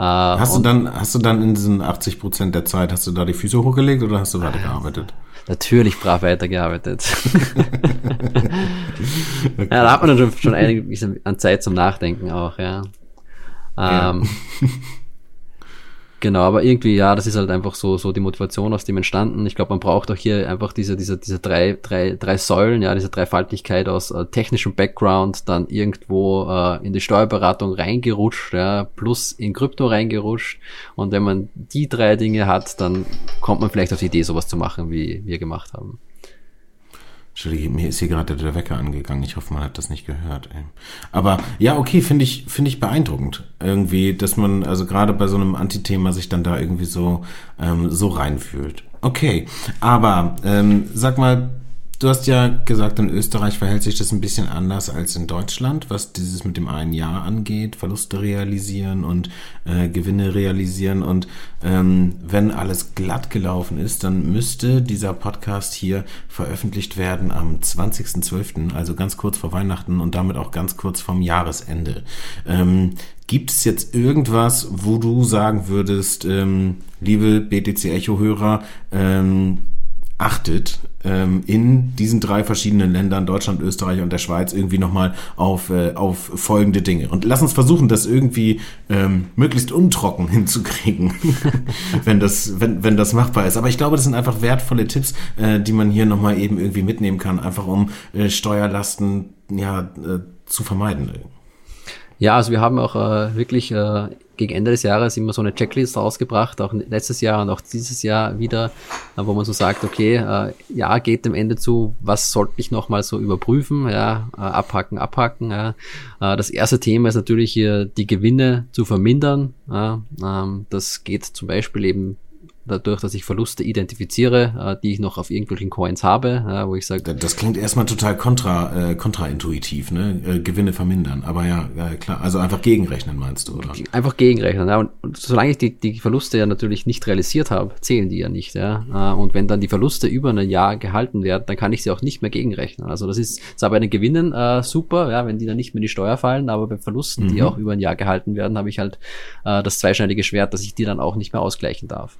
Äh, hast du dann hast du dann in diesen 80 Prozent der Zeit hast du da die Füße hochgelegt oder hast du weitergearbeitet? natürlich brav weitergearbeitet. *laughs* Ja, da hat man dann schon, schon einiges an Zeit zum Nachdenken auch, ja. Ähm, ja. *laughs* Genau, aber irgendwie, ja, das ist halt einfach so, so die Motivation aus dem entstanden. Ich glaube, man braucht auch hier einfach diese, diese, diese drei, drei, drei Säulen, ja, diese Dreifaltigkeit aus äh, technischem Background, dann irgendwo äh, in die Steuerberatung reingerutscht, ja, plus in Krypto reingerutscht. Und wenn man die drei Dinge hat, dann kommt man vielleicht auf die Idee, sowas zu machen, wie wir gemacht haben. Entschuldige, mir ist hier gerade der Wecker angegangen. Ich hoffe, man hat das nicht gehört. Ey. Aber ja, okay, finde ich, finde ich beeindruckend. Irgendwie, dass man, also gerade bei so einem Antithema sich dann da irgendwie so, ähm, so reinfühlt. Okay, aber ähm, sag mal, Du hast ja gesagt, in Österreich verhält sich das ein bisschen anders als in Deutschland, was dieses mit dem einen Jahr angeht, Verluste realisieren und äh, Gewinne realisieren. Und ähm, wenn alles glatt gelaufen ist, dann müsste dieser Podcast hier veröffentlicht werden am 20.12., also ganz kurz vor Weihnachten und damit auch ganz kurz vom Jahresende. Ähm, Gibt es jetzt irgendwas, wo du sagen würdest, ähm, liebe BTC Echo-Hörer, ähm, achtet, ähm, in diesen drei verschiedenen Ländern, Deutschland, Österreich und der Schweiz, irgendwie nochmal auf, äh, auf folgende Dinge. Und lass uns versuchen, das irgendwie ähm, möglichst untrocken *laughs* hinzukriegen, *laughs* wenn, das, wenn, wenn das machbar ist. Aber ich glaube, das sind einfach wertvolle Tipps, äh, die man hier nochmal eben irgendwie mitnehmen kann, einfach um äh, Steuerlasten ja, äh, zu vermeiden. Ja, also wir haben auch äh, wirklich äh, gegen Ende des Jahres immer so eine Checklist rausgebracht, auch letztes Jahr und auch dieses Jahr wieder, äh, wo man so sagt, okay, äh, ja, geht dem Ende zu, was sollte ich nochmal so überprüfen, ja, äh, abhaken, abhaken. Ja. Äh, das erste Thema ist natürlich hier die Gewinne zu vermindern. Ja. Ähm, das geht zum Beispiel eben dadurch, dass ich Verluste identifiziere, äh, die ich noch auf irgendwelchen Coins habe, wo ich sage. Das klingt erstmal total kontra, äh, kontraintuitiv, ne? Äh, Gewinne vermindern. Aber ja, ja, klar. Also einfach gegenrechnen, meinst du, oder? Einfach gegenrechnen, ja. Und, und solange ich die, die Verluste ja natürlich nicht realisiert habe, zählen die ja nicht, ja. Äh, und wenn dann die Verluste über ein Jahr gehalten werden, dann kann ich sie auch nicht mehr gegenrechnen. Also das ist zwar bei den Gewinnen äh, super, ja, wenn die dann nicht mehr in die Steuer fallen, aber bei Verlusten, mhm. die auch über ein Jahr gehalten werden, habe ich halt äh, das zweischneidige Schwert, dass ich die dann auch nicht mehr ausgleichen darf.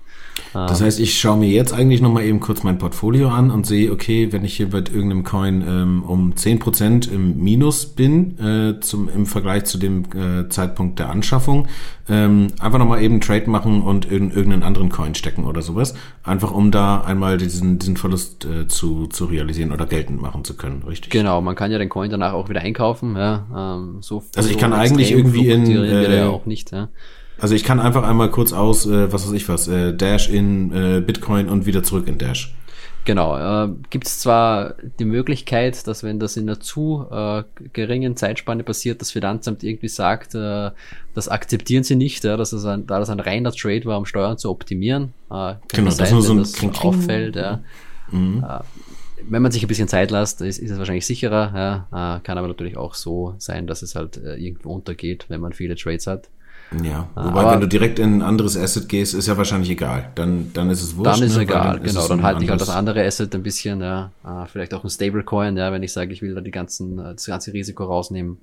Das heißt, ich schaue mir jetzt eigentlich nochmal eben kurz mein Portfolio an und sehe, okay, wenn ich hier bei irgendeinem Coin ähm, um zehn Prozent im Minus bin, äh, zum, im Vergleich zu dem äh, Zeitpunkt der Anschaffung, ähm, einfach nochmal eben Trade machen und in irgendeinen anderen Coin stecken oder sowas. Einfach um da einmal diesen, diesen Verlust äh, zu, zu realisieren oder geltend machen zu können, richtig? Genau, man kann ja den Coin danach auch wieder einkaufen. Ja, ähm, so, also ich so kann eigentlich irgendwie in... Äh, ja auch nicht, ja. Also ich kann einfach einmal kurz aus, äh, was weiß ich was, äh, Dash in äh, Bitcoin und wieder zurück in Dash. Genau. Äh, Gibt es zwar die Möglichkeit, dass wenn das in einer zu äh, geringen Zeitspanne passiert, das Finanzamt irgendwie sagt, äh, das akzeptieren sie nicht, ja, dass es ein, da das ein reiner Trade war, um Steuern zu optimieren. Äh, genau, sein, das wenn so das Kling -Kling. auffällt. Ja. Mhm. Äh, wenn man sich ein bisschen Zeit lässt, ist, ist es wahrscheinlich sicherer. Ja. Äh, kann aber natürlich auch so sein, dass es halt äh, irgendwo untergeht, wenn man viele Trades hat. Ja, wobei aber wenn du direkt in ein anderes Asset gehst, ist ja wahrscheinlich egal. Dann, dann ist es wurscht. Dann ist ne? egal, dann genau. Dann halte ich halt das andere Asset ein bisschen, ja. Ah, vielleicht auch ein Stablecoin, ja, wenn ich sage, ich will da die ganzen, das ganze Risiko rausnehmen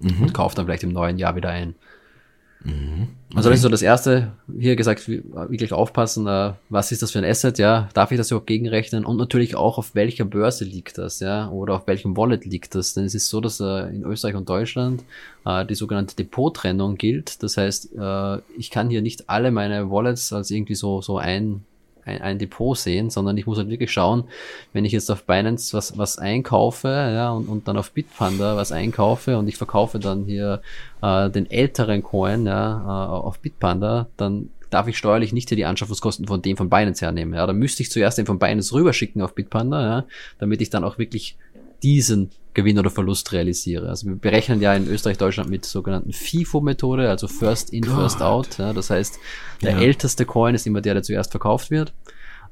mhm. und kaufe dann vielleicht im neuen Jahr wieder ein. Mhm. Okay. Also das ist so das erste, hier gesagt, wirklich aufpassen, äh, was ist das für ein Asset, ja, darf ich das überhaupt gegenrechnen? Und natürlich auch auf welcher Börse liegt das, ja, oder auf welchem Wallet liegt das, denn es ist so, dass äh, in Österreich und Deutschland äh, die sogenannte Depottrennung gilt, das heißt, ich kann hier nicht alle meine Wallets als irgendwie so, so ein ein, ein Depot sehen, sondern ich muss halt wirklich schauen, wenn ich jetzt auf Binance was, was einkaufe, ja, und, und dann auf Bitpanda was einkaufe und ich verkaufe dann hier äh, den älteren Coin ja, äh, auf Bitpanda, dann darf ich steuerlich nicht hier die Anschaffungskosten von dem von Binance hernehmen. Ja, dann müsste ich zuerst den von Binance rüberschicken auf Bitpanda, ja, damit ich dann auch wirklich diesen Gewinn oder Verlust realisiere. Also wir berechnen ja in Österreich, Deutschland mit sogenannten FIFO-Methode, also First In, God. First Out. Ja, das heißt, der ja. älteste Coin ist immer der, der zuerst verkauft wird.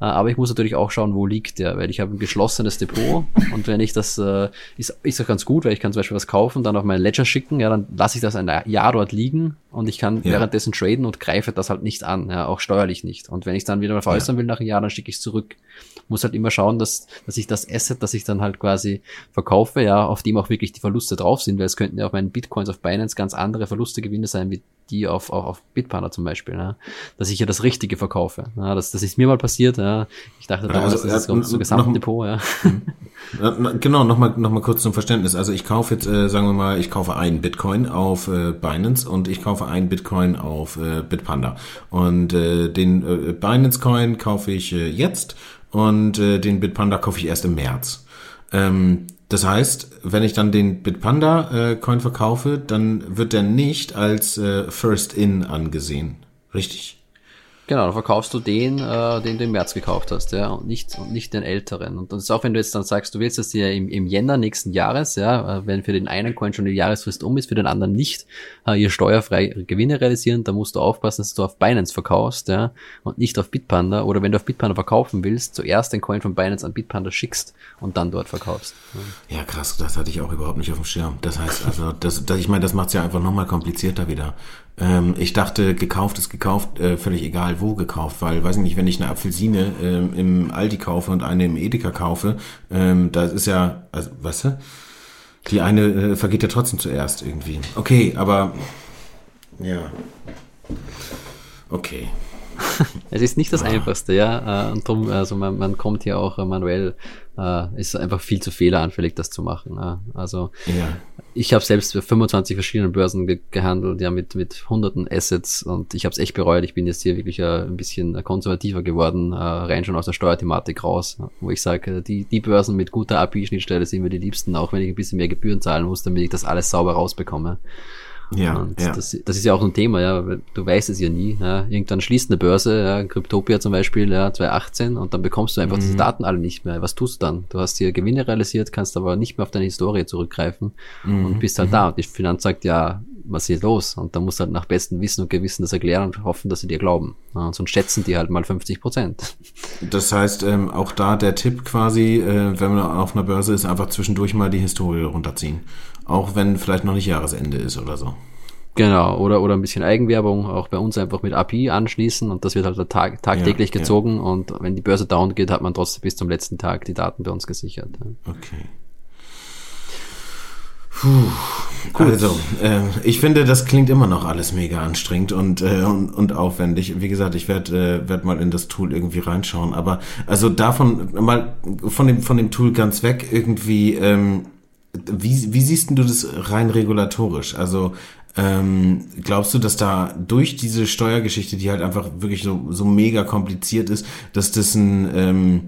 Äh, aber ich muss natürlich auch schauen, wo liegt der, weil ich habe ein geschlossenes Depot und wenn ich das, äh, ist, ist auch ganz gut, weil ich kann zum Beispiel was kaufen, dann auf meinen Ledger schicken, ja, dann lasse ich das ein Jahr dort liegen und ich kann ja. währenddessen traden und greife das halt nicht an, ja, auch steuerlich nicht. Und wenn ich dann wieder mal veräußern ja. will nach einem Jahr, dann schicke ich es zurück. Muss halt immer schauen, dass, dass ich das Asset, das ich dann halt quasi verkaufe, ja, auf dem auch wirklich die Verluste drauf sind, weil es könnten ja auf meinen Bitcoins auf Binance ganz andere Verluste, Gewinne sein, wie die auf, auf, auf Bitpanda zum Beispiel, ja, dass ich ja das Richtige verkaufe. Ja, das, das ist mir mal passiert, ja. Ich dachte damals, also, das ist so, so Gesamtdepot, ja. *laughs* Genau, nochmal noch mal kurz zum Verständnis. Also ich kaufe jetzt, äh, sagen wir mal, ich kaufe einen Bitcoin auf äh, Binance und ich kaufe einen Bitcoin auf äh, Bitpanda. Und äh, den äh, Binance-Coin kaufe ich äh, jetzt und äh, den Bitpanda kaufe ich erst im März. Ähm, das heißt, wenn ich dann den Bitpanda äh, Coin verkaufe, dann wird der nicht als äh, First In angesehen. Richtig? Genau, dann verkaufst du den, äh, den du im März gekauft hast, ja, und nicht, und nicht den älteren. Und das ist auch, wenn du jetzt dann sagst, du willst das ja im, im Jänner nächsten Jahres, ja, äh, wenn für den einen Coin schon die Jahresfrist um ist, für den anderen nicht, äh, ihr steuerfrei Gewinne realisieren, dann musst du aufpassen, dass du auf Binance verkaufst, ja, und nicht auf Bitpanda. Oder wenn du auf Bitpanda verkaufen willst, zuerst den Coin von Binance an Bitpanda schickst und dann dort verkaufst. Ja, ja krass, das hatte ich auch überhaupt nicht auf dem Schirm. Das heißt also, das, das ich meine, das macht es ja einfach nochmal komplizierter wieder. Ähm, ich dachte, gekauft ist gekauft, äh, völlig egal wo gekauft, weil, weiß ich nicht, wenn ich eine Apfelsine ähm, im Aldi kaufe und eine im Edeka kaufe, ähm, das ist ja, also, weißt du, die eine äh, vergeht ja trotzdem zuerst irgendwie. Okay, aber ja. Okay. *laughs* es ist nicht das Einfachste, ja. Äh, und darum, also man, man kommt hier auch manuell, äh, ist einfach viel zu fehleranfällig, das zu machen. Also ja. ich habe selbst für 25 verschiedene Börsen ge gehandelt, ja, mit, mit hunderten Assets und ich habe es echt bereut. Ich bin jetzt hier wirklich äh, ein bisschen konservativer geworden, äh, rein schon aus der Steuerthematik raus, wo ich sage, die, die Börsen mit guter API-Schnittstelle sind mir die liebsten, auch wenn ich ein bisschen mehr Gebühren zahlen muss, damit ich das alles sauber rausbekomme. Ja, und ja. Das, das ist ja auch ein Thema, ja. Du weißt es ja nie. Ja. Irgendwann schließt eine Börse, ja, Cryptopia zum Beispiel, ja, 2018, und dann bekommst du einfach mhm. diese Daten alle nicht mehr. Was tust du dann? Du hast hier Gewinne realisiert, kannst aber nicht mehr auf deine Historie zurückgreifen mhm. und bist halt mhm. da. Und die Finanz sagt, ja, was ist los? Und da musst du halt nach bestem Wissen und Gewissen das erklären und hoffen, dass sie dir glauben. Ja, und sonst schätzen die halt mal 50 Prozent. Das heißt, ähm, auch da der Tipp quasi, äh, wenn man auf einer Börse ist, einfach zwischendurch mal die Historie runterziehen. Auch wenn vielleicht noch nicht Jahresende ist oder so. Genau, oder, oder ein bisschen Eigenwerbung, auch bei uns einfach mit API anschließen und das wird halt tag, tagtäglich ja, gezogen ja. und wenn die Börse down geht, hat man trotzdem bis zum letzten Tag die Daten bei uns gesichert. Okay. Puh. Also, äh, ich finde, das klingt immer noch alles mega anstrengend und, äh, und, und aufwendig. Wie gesagt, ich werde äh, werd mal in das Tool irgendwie reinschauen. Aber also davon mal von dem, von dem Tool ganz weg irgendwie, ähm, wie, wie siehst du das rein regulatorisch? Also ähm, glaubst du, dass da durch diese Steuergeschichte, die halt einfach wirklich so, so mega kompliziert ist, dass das ein ähm,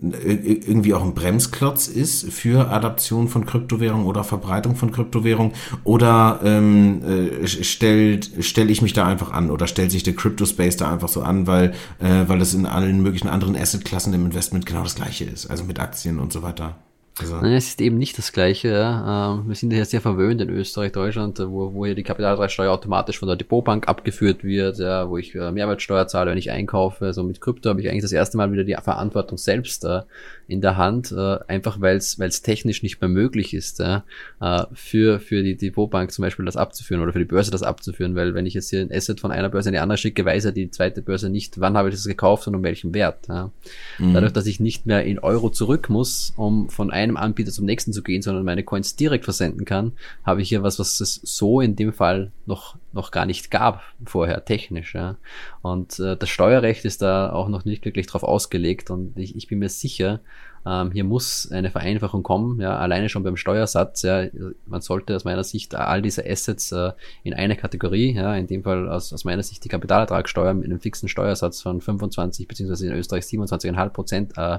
irgendwie auch ein Bremsklotz ist für Adaption von Kryptowährung oder Verbreitung von Kryptowährung oder ähm, äh, stellt stelle ich mich da einfach an oder stellt sich der Crypto-Space da einfach so an, weil äh, weil das in allen möglichen anderen Asset-Klassen im Investment genau das gleiche ist, also mit Aktien und so weiter. Also. Nein, es ist eben nicht das Gleiche. Ja. Ähm, wir sind ja sehr verwöhnt in Österreich, Deutschland, wo, wo hier die Kapitalsteuer automatisch von der Depotbank abgeführt wird, ja, wo ich äh, Mehrwertsteuer zahle, wenn ich einkaufe. Also mit Krypto habe ich eigentlich das erste Mal wieder die Verantwortung selbst äh, in der Hand, äh, einfach weil es technisch nicht mehr möglich ist, ja, äh, für, für die Depotbank zum Beispiel das abzuführen oder für die Börse das abzuführen, weil wenn ich jetzt hier ein Asset von einer Börse in die andere schicke, weiß ja die zweite Börse nicht, wann habe ich das gekauft und um welchen Wert. Ja. Mhm. Dadurch, dass ich nicht mehr in Euro zurück muss, um von einem Anbieter zum nächsten zu gehen, sondern meine Coins direkt versenden kann, habe ich hier was, was es so in dem Fall noch noch gar nicht gab vorher technisch. Ja. Und äh, das Steuerrecht ist da auch noch nicht wirklich drauf ausgelegt und ich, ich bin mir sicher, ähm, hier muss eine Vereinfachung kommen, ja, alleine schon beim Steuersatz, ja, man sollte aus meiner Sicht all diese Assets äh, in eine Kategorie, ja, in dem Fall aus, aus meiner Sicht die Kapitalertragssteuer mit einem fixen Steuersatz von 25 beziehungsweise in Österreich 27,5 Prozent äh,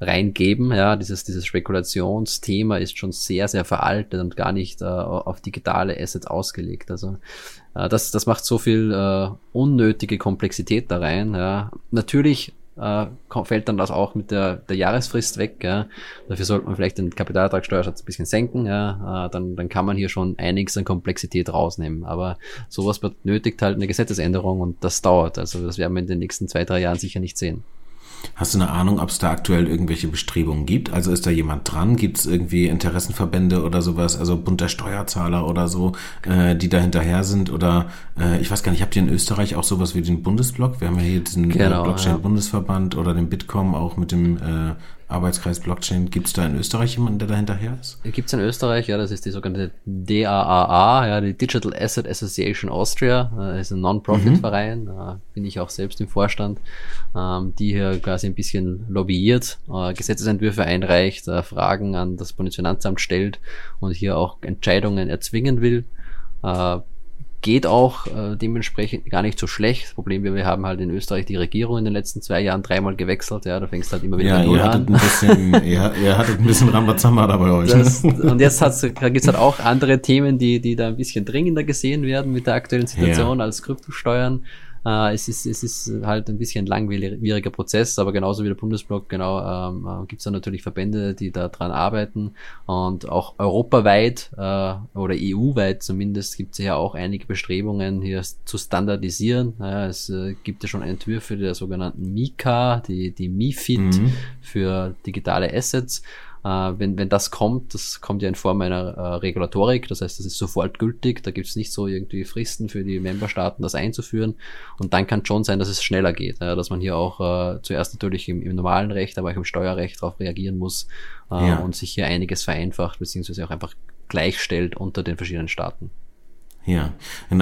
reingeben. Ja, dieses, dieses Spekulationsthema ist schon sehr, sehr veraltet und gar nicht äh, auf digitale Assets ausgelegt. Also äh, das, das macht so viel äh, unnötige Komplexität da rein. Ja. Natürlich äh, fällt dann das auch mit der, der Jahresfrist weg. Ja. Dafür sollte man vielleicht den Kapitalertragssteuersatz ein bisschen senken. Ja. Äh, dann, dann kann man hier schon einiges an Komplexität rausnehmen. Aber sowas benötigt halt eine Gesetzesänderung und das dauert. Also das werden wir in den nächsten zwei, drei Jahren sicher nicht sehen. Hast du eine Ahnung, ob es da aktuell irgendwelche Bestrebungen gibt? Also ist da jemand dran? Gibt es irgendwie Interessenverbände oder sowas, also Bund der Steuerzahler oder so, äh, die da hinterher sind? Oder äh, ich weiß gar nicht, habt ihr in Österreich auch sowas wie den Bundesblock? Wir haben ja hier diesen äh, genau, Blockchain-Bundesverband ja. oder den Bitkom auch mit dem äh, Arbeitskreis Blockchain. Gibt es da in Österreich jemanden, der da hinterher ist? Gibt es in Österreich, ja, das ist die sogenannte DAAA, ja, die Digital Asset Association Austria, das ist ein Non-Profit-Verein, mhm. bin ich auch selbst im Vorstand, ähm, die hier quasi ein bisschen lobbyiert, äh, Gesetzesentwürfe einreicht, äh, Fragen an das Bundesfinanzamt stellt und hier auch Entscheidungen erzwingen will. Äh, geht auch äh, dementsprechend gar nicht so schlecht. Das Problem wir, wir haben halt in Österreich die Regierung in den letzten zwei Jahren dreimal gewechselt, ja, da fängst halt immer wieder ja, ihr an. Ein bisschen, *laughs* ihr, ihr hattet ein bisschen Rambazamba da bei euch. Das, und jetzt hat's, gibt's halt auch andere Themen, die, die da ein bisschen dringender gesehen werden mit der aktuellen Situation ja. als Kryptosteuern. Äh, es, ist, es ist halt ein bisschen langwieriger Prozess, aber genauso wie der Bundesblock, genau, ähm, äh, gibt es da natürlich Verbände, die da dran arbeiten und auch europaweit äh, oder EU-weit zumindest gibt es ja auch einige Bestrebungen, hier zu standardisieren. Ja, es äh, gibt ja schon Entwürfe der sogenannten MiCA, die, die MiFID mhm. für digitale Assets. Äh, wenn, wenn das kommt, das kommt ja in Form einer äh, Regulatorik, das heißt, das ist sofort gültig, da gibt es nicht so irgendwie Fristen für die Memberstaaten, das einzuführen. Und dann kann schon sein, dass es schneller geht, ja, dass man hier auch äh, zuerst natürlich im, im normalen Recht, aber auch im Steuerrecht darauf reagieren muss äh, ja. und sich hier einiges vereinfacht, beziehungsweise auch einfach gleichstellt unter den verschiedenen Staaten. Ja.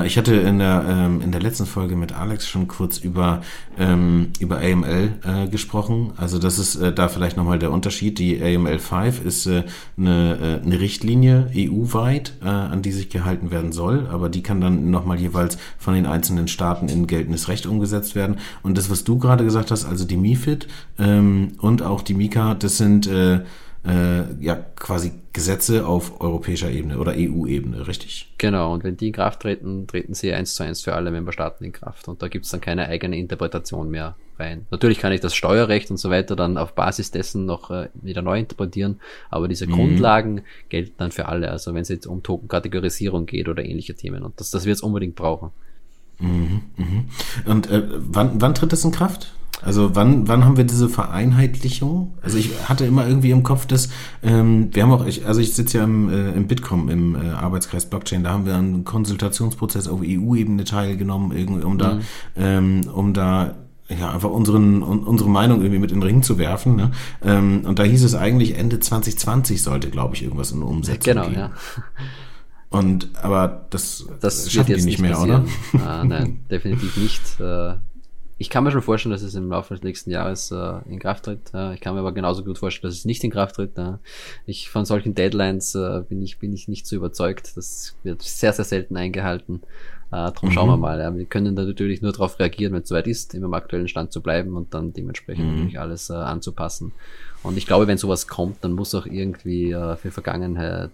Ich hatte in der ähm, in der letzten Folge mit Alex schon kurz über ähm, über AML äh, gesprochen. Also das ist äh, da vielleicht nochmal der Unterschied. Die AML 5 ist äh, eine, äh, eine Richtlinie EU-weit, äh, an die sich gehalten werden soll, aber die kann dann nochmal jeweils von den einzelnen Staaten in geltendes Recht umgesetzt werden. Und das, was du gerade gesagt hast, also die MiFID ähm, und auch die Mika, das sind äh, äh, ja quasi Gesetze auf europäischer Ebene oder EU-Ebene, richtig? Genau, und wenn die in Kraft treten, treten sie eins zu eins für alle Memberstaaten in Kraft. Und da gibt es dann keine eigene Interpretation mehr rein. Natürlich kann ich das Steuerrecht und so weiter dann auf Basis dessen noch äh, wieder neu interpretieren, aber diese mhm. Grundlagen gelten dann für alle. Also wenn es jetzt um Token-Kategorisierung geht oder ähnliche Themen. Und das, das wird es unbedingt brauchen. Mhm, mh. Und äh, wann, wann tritt das in Kraft? Also wann, wann haben wir diese Vereinheitlichung? Also ich hatte immer irgendwie im Kopf, dass ähm, wir haben auch, ich, also ich sitze ja im, äh, im Bitkom, im äh, Arbeitskreis Blockchain, da haben wir einen Konsultationsprozess auf EU-Ebene teilgenommen, irgendwie, um da, mhm. ähm, um da ja, einfach unseren, unsere Meinung irgendwie mit in den Ring zu werfen. Ne? Ähm, und da hieß es eigentlich, Ende 2020 sollte, glaube ich, irgendwas in Umsetzung genau, gehen. ja. Und aber das, das schaffen die nicht mehr, passieren. oder? Ah, nein, definitiv nicht. Ich kann mir schon vorstellen, dass es im Laufe des nächsten Jahres äh, in Kraft tritt. Äh, ich kann mir aber genauso gut vorstellen, dass es nicht in Kraft tritt. Äh, ich von solchen Deadlines äh, bin ich bin ich nicht so überzeugt. Das wird sehr sehr selten eingehalten. Äh, darum mhm. schauen wir mal. Ja. Wir können da natürlich nur darauf reagieren, wenn es soweit ist, im aktuellen Stand zu bleiben und dann dementsprechend mhm. natürlich alles äh, anzupassen. Und ich glaube, wenn sowas kommt, dann muss auch irgendwie äh, für Vergangenheit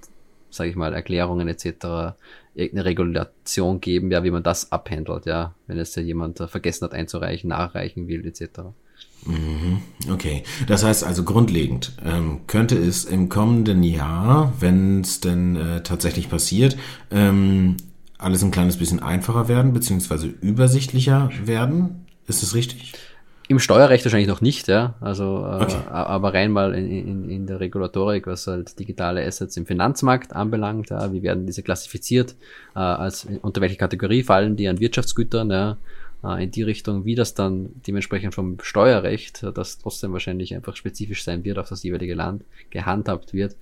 sage ich mal, Erklärungen etc. irgendeine Regulation geben, ja, wie man das abhandelt, ja, wenn es ja jemand äh, vergessen hat einzureichen, nachreichen will etc. Mhm, okay, das heißt also grundlegend ähm, könnte es im kommenden Jahr, wenn es denn äh, tatsächlich passiert, ähm, alles ein kleines bisschen einfacher werden beziehungsweise übersichtlicher werden. Ist das richtig? Im Steuerrecht wahrscheinlich noch nicht, ja. Also, äh, okay. aber rein mal in, in, in der Regulatorik, was halt digitale Assets im Finanzmarkt anbelangt, ja, wie werden diese klassifiziert, äh, als unter welche Kategorie fallen die an Wirtschaftsgütern, ja, äh, in die Richtung, wie das dann dementsprechend vom Steuerrecht, das trotzdem wahrscheinlich einfach spezifisch sein wird auf das jeweilige Land, gehandhabt wird,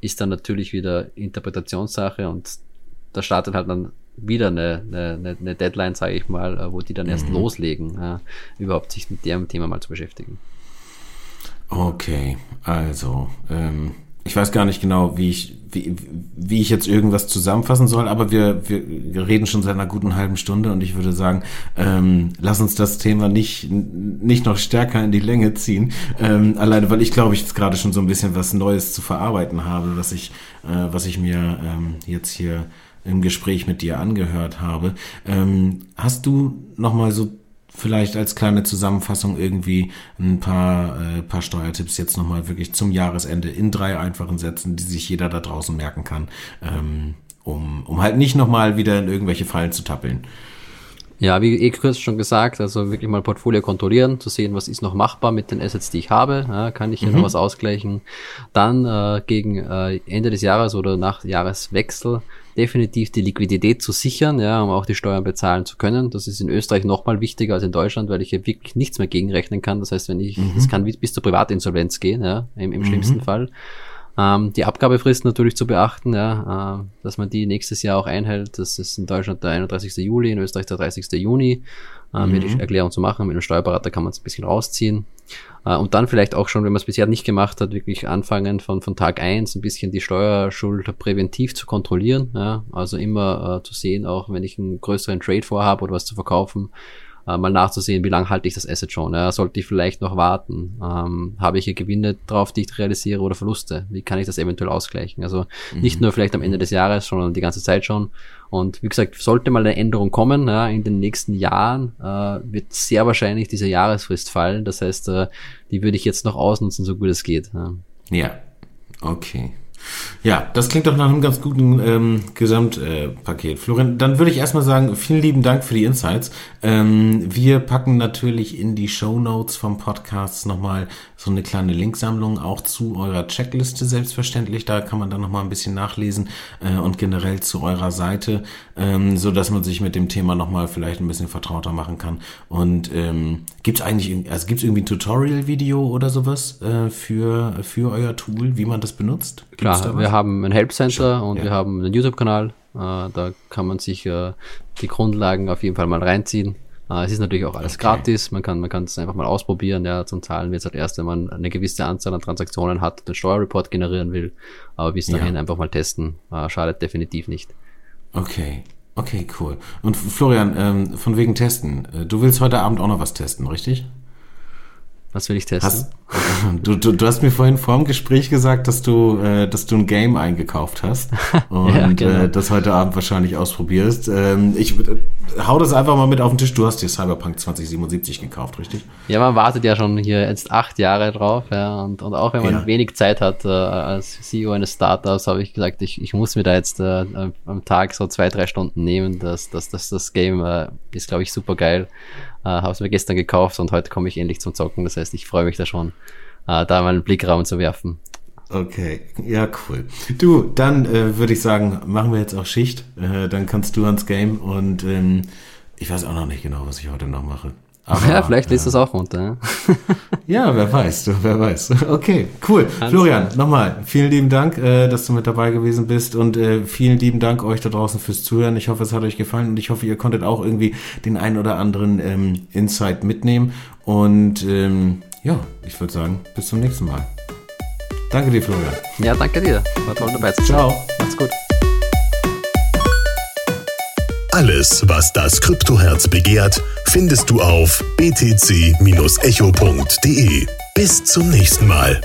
ist dann natürlich wieder Interpretationssache und da startet halt dann wieder eine, eine, eine Deadline, sage ich mal, äh, wo die dann erst mhm. loslegen, äh, überhaupt sich mit dem Thema mal zu beschäftigen. Okay, also ähm, ich weiß gar nicht genau, wie ich, wie, wie ich jetzt irgendwas zusammenfassen soll, aber wir, wir reden schon seit einer guten halben Stunde und ich würde sagen, ähm, lass uns das Thema nicht, nicht noch stärker in die Länge ziehen. Ähm, alleine, weil ich glaube, ich jetzt gerade schon so ein bisschen was Neues zu verarbeiten habe, was ich, äh, was ich mir ähm, jetzt hier im Gespräch mit dir angehört habe. Ähm, hast du noch mal so vielleicht als kleine Zusammenfassung irgendwie ein paar, äh, paar Steuertipps jetzt noch mal wirklich zum Jahresende in drei einfachen Sätzen, die sich jeder da draußen merken kann, ähm, um, um halt nicht noch mal wieder in irgendwelche Fallen zu tappeln? Ja, wie eh kurz schon gesagt, also wirklich mal Portfolio kontrollieren, zu sehen, was ist noch machbar mit den Assets, die ich habe, ja, kann ich hier mhm. noch was ausgleichen. Dann äh, gegen äh, Ende des Jahres oder nach Jahreswechsel definitiv die Liquidität zu sichern, ja, um auch die Steuern bezahlen zu können. Das ist in Österreich nochmal wichtiger als in Deutschland, weil ich hier wirklich nichts mehr gegenrechnen kann. Das heißt, wenn ich, es mhm. kann bis zur Privatinsolvenz gehen, ja, im, im mhm. schlimmsten Fall. Ähm, die Abgabefrist natürlich zu beachten, ja, äh, dass man die nächstes Jahr auch einhält. Das ist in Deutschland der 31. Juli, in Österreich der 30. Juni. Äh, mhm. die Erklärung zu machen. Mit einem Steuerberater kann man es ein bisschen rausziehen. Äh, und dann vielleicht auch schon, wenn man es bisher nicht gemacht hat, wirklich anfangen von, von Tag eins ein bisschen die Steuerschuld präventiv zu kontrollieren. Ja? Also immer äh, zu sehen, auch wenn ich einen größeren Trade vorhabe oder was zu verkaufen, äh, mal nachzusehen, wie lange halte ich das Asset schon. Ja? Sollte ich vielleicht noch warten? Ähm, habe ich hier Gewinne drauf, die ich realisiere oder Verluste? Wie kann ich das eventuell ausgleichen? Also mhm. nicht nur vielleicht am Ende des Jahres, sondern die ganze Zeit schon. Und wie gesagt, sollte mal eine Änderung kommen ja, in den nächsten Jahren, äh, wird sehr wahrscheinlich diese Jahresfrist fallen. Das heißt, äh, die würde ich jetzt noch ausnutzen, so gut es geht. Ja, ja. okay. Ja, das klingt doch nach einem ganz guten ähm, Gesamtpaket. Äh, Florian, dann würde ich erstmal sagen, vielen lieben Dank für die Insights. Ähm, wir packen natürlich in die Show Notes vom Podcast nochmal so eine kleine Linksammlung auch zu eurer Checkliste selbstverständlich. Da kann man dann nochmal ein bisschen nachlesen äh, und generell zu eurer Seite, ähm, so dass man sich mit dem Thema nochmal vielleicht ein bisschen vertrauter machen kann. Und ähm, gibt es eigentlich, also gibt es irgendwie ein Tutorial-Video oder sowas äh, für, für euer Tool, wie man das benutzt? Gibt's Klar, wir haben ein Help Center und ja. wir haben einen YouTube-Kanal Äh, da kann man sich äh, die Grundlagen auf jeden Fall mal reinziehen. Äh, es ist natürlich auch alles okay. gratis. Man kann, man kann es einfach mal ausprobieren. Ja, zum Zahlen wird es halt erst, wenn man eine gewisse Anzahl an Transaktionen hat und den Steuerreport generieren will. Aber bis dahin ja. einfach mal testen. Schadet definitiv nicht. Okay. Okay, cool. Und Florian, ähm, von wegen Testen. Du willst heute Abend auch noch was testen, richtig? Was will ich testen? Hast, du, du, du hast mir vorhin vor dem Gespräch gesagt, dass du, äh, dass du ein Game eingekauft hast *laughs* und ja, genau. äh, das heute Abend wahrscheinlich ausprobierst. Ähm, ich äh, hau das einfach mal mit auf den Tisch. Du hast dir Cyberpunk 2077 gekauft, richtig? Ja, man wartet ja schon hier jetzt acht Jahre drauf, ja. Und, und auch wenn man ja. wenig Zeit hat, äh, als CEO eines Startups, habe ich gesagt, ich, ich muss mir da jetzt äh, am Tag so zwei, drei Stunden nehmen. Das, das, das, das Game äh, ist, glaube ich, super geil. Äh, Habe es mir gestern gekauft und heute komme ich endlich zum Zocken. Das heißt, ich freue mich da schon, äh, da mal einen Blick raum zu werfen. Okay, ja, cool. Du, dann äh, würde ich sagen, machen wir jetzt auch Schicht. Äh, dann kannst du ans Game und ähm, ich weiß auch noch nicht genau, was ich heute noch mache. Aber, ja, vielleicht liest du es auch runter. ja, wer weiß, du, wer weiß. *laughs* Okay, cool. Hans Florian, nochmal, vielen lieben Dank, äh, dass du mit dabei gewesen bist und äh, vielen lieben Dank euch da draußen fürs Zuhören. Ich hoffe, es hat euch gefallen und ich hoffe, ihr konntet auch irgendwie den einen oder anderen ähm, Insight mitnehmen. Und ähm, ja, ich würde sagen, bis zum nächsten Mal. Danke dir, Florian. Ja, danke dir. War toll dabei. Ciao. Macht's gut. Alles, was das Kryptoherz begehrt, findest du auf btc-echo.de. Bis zum nächsten Mal.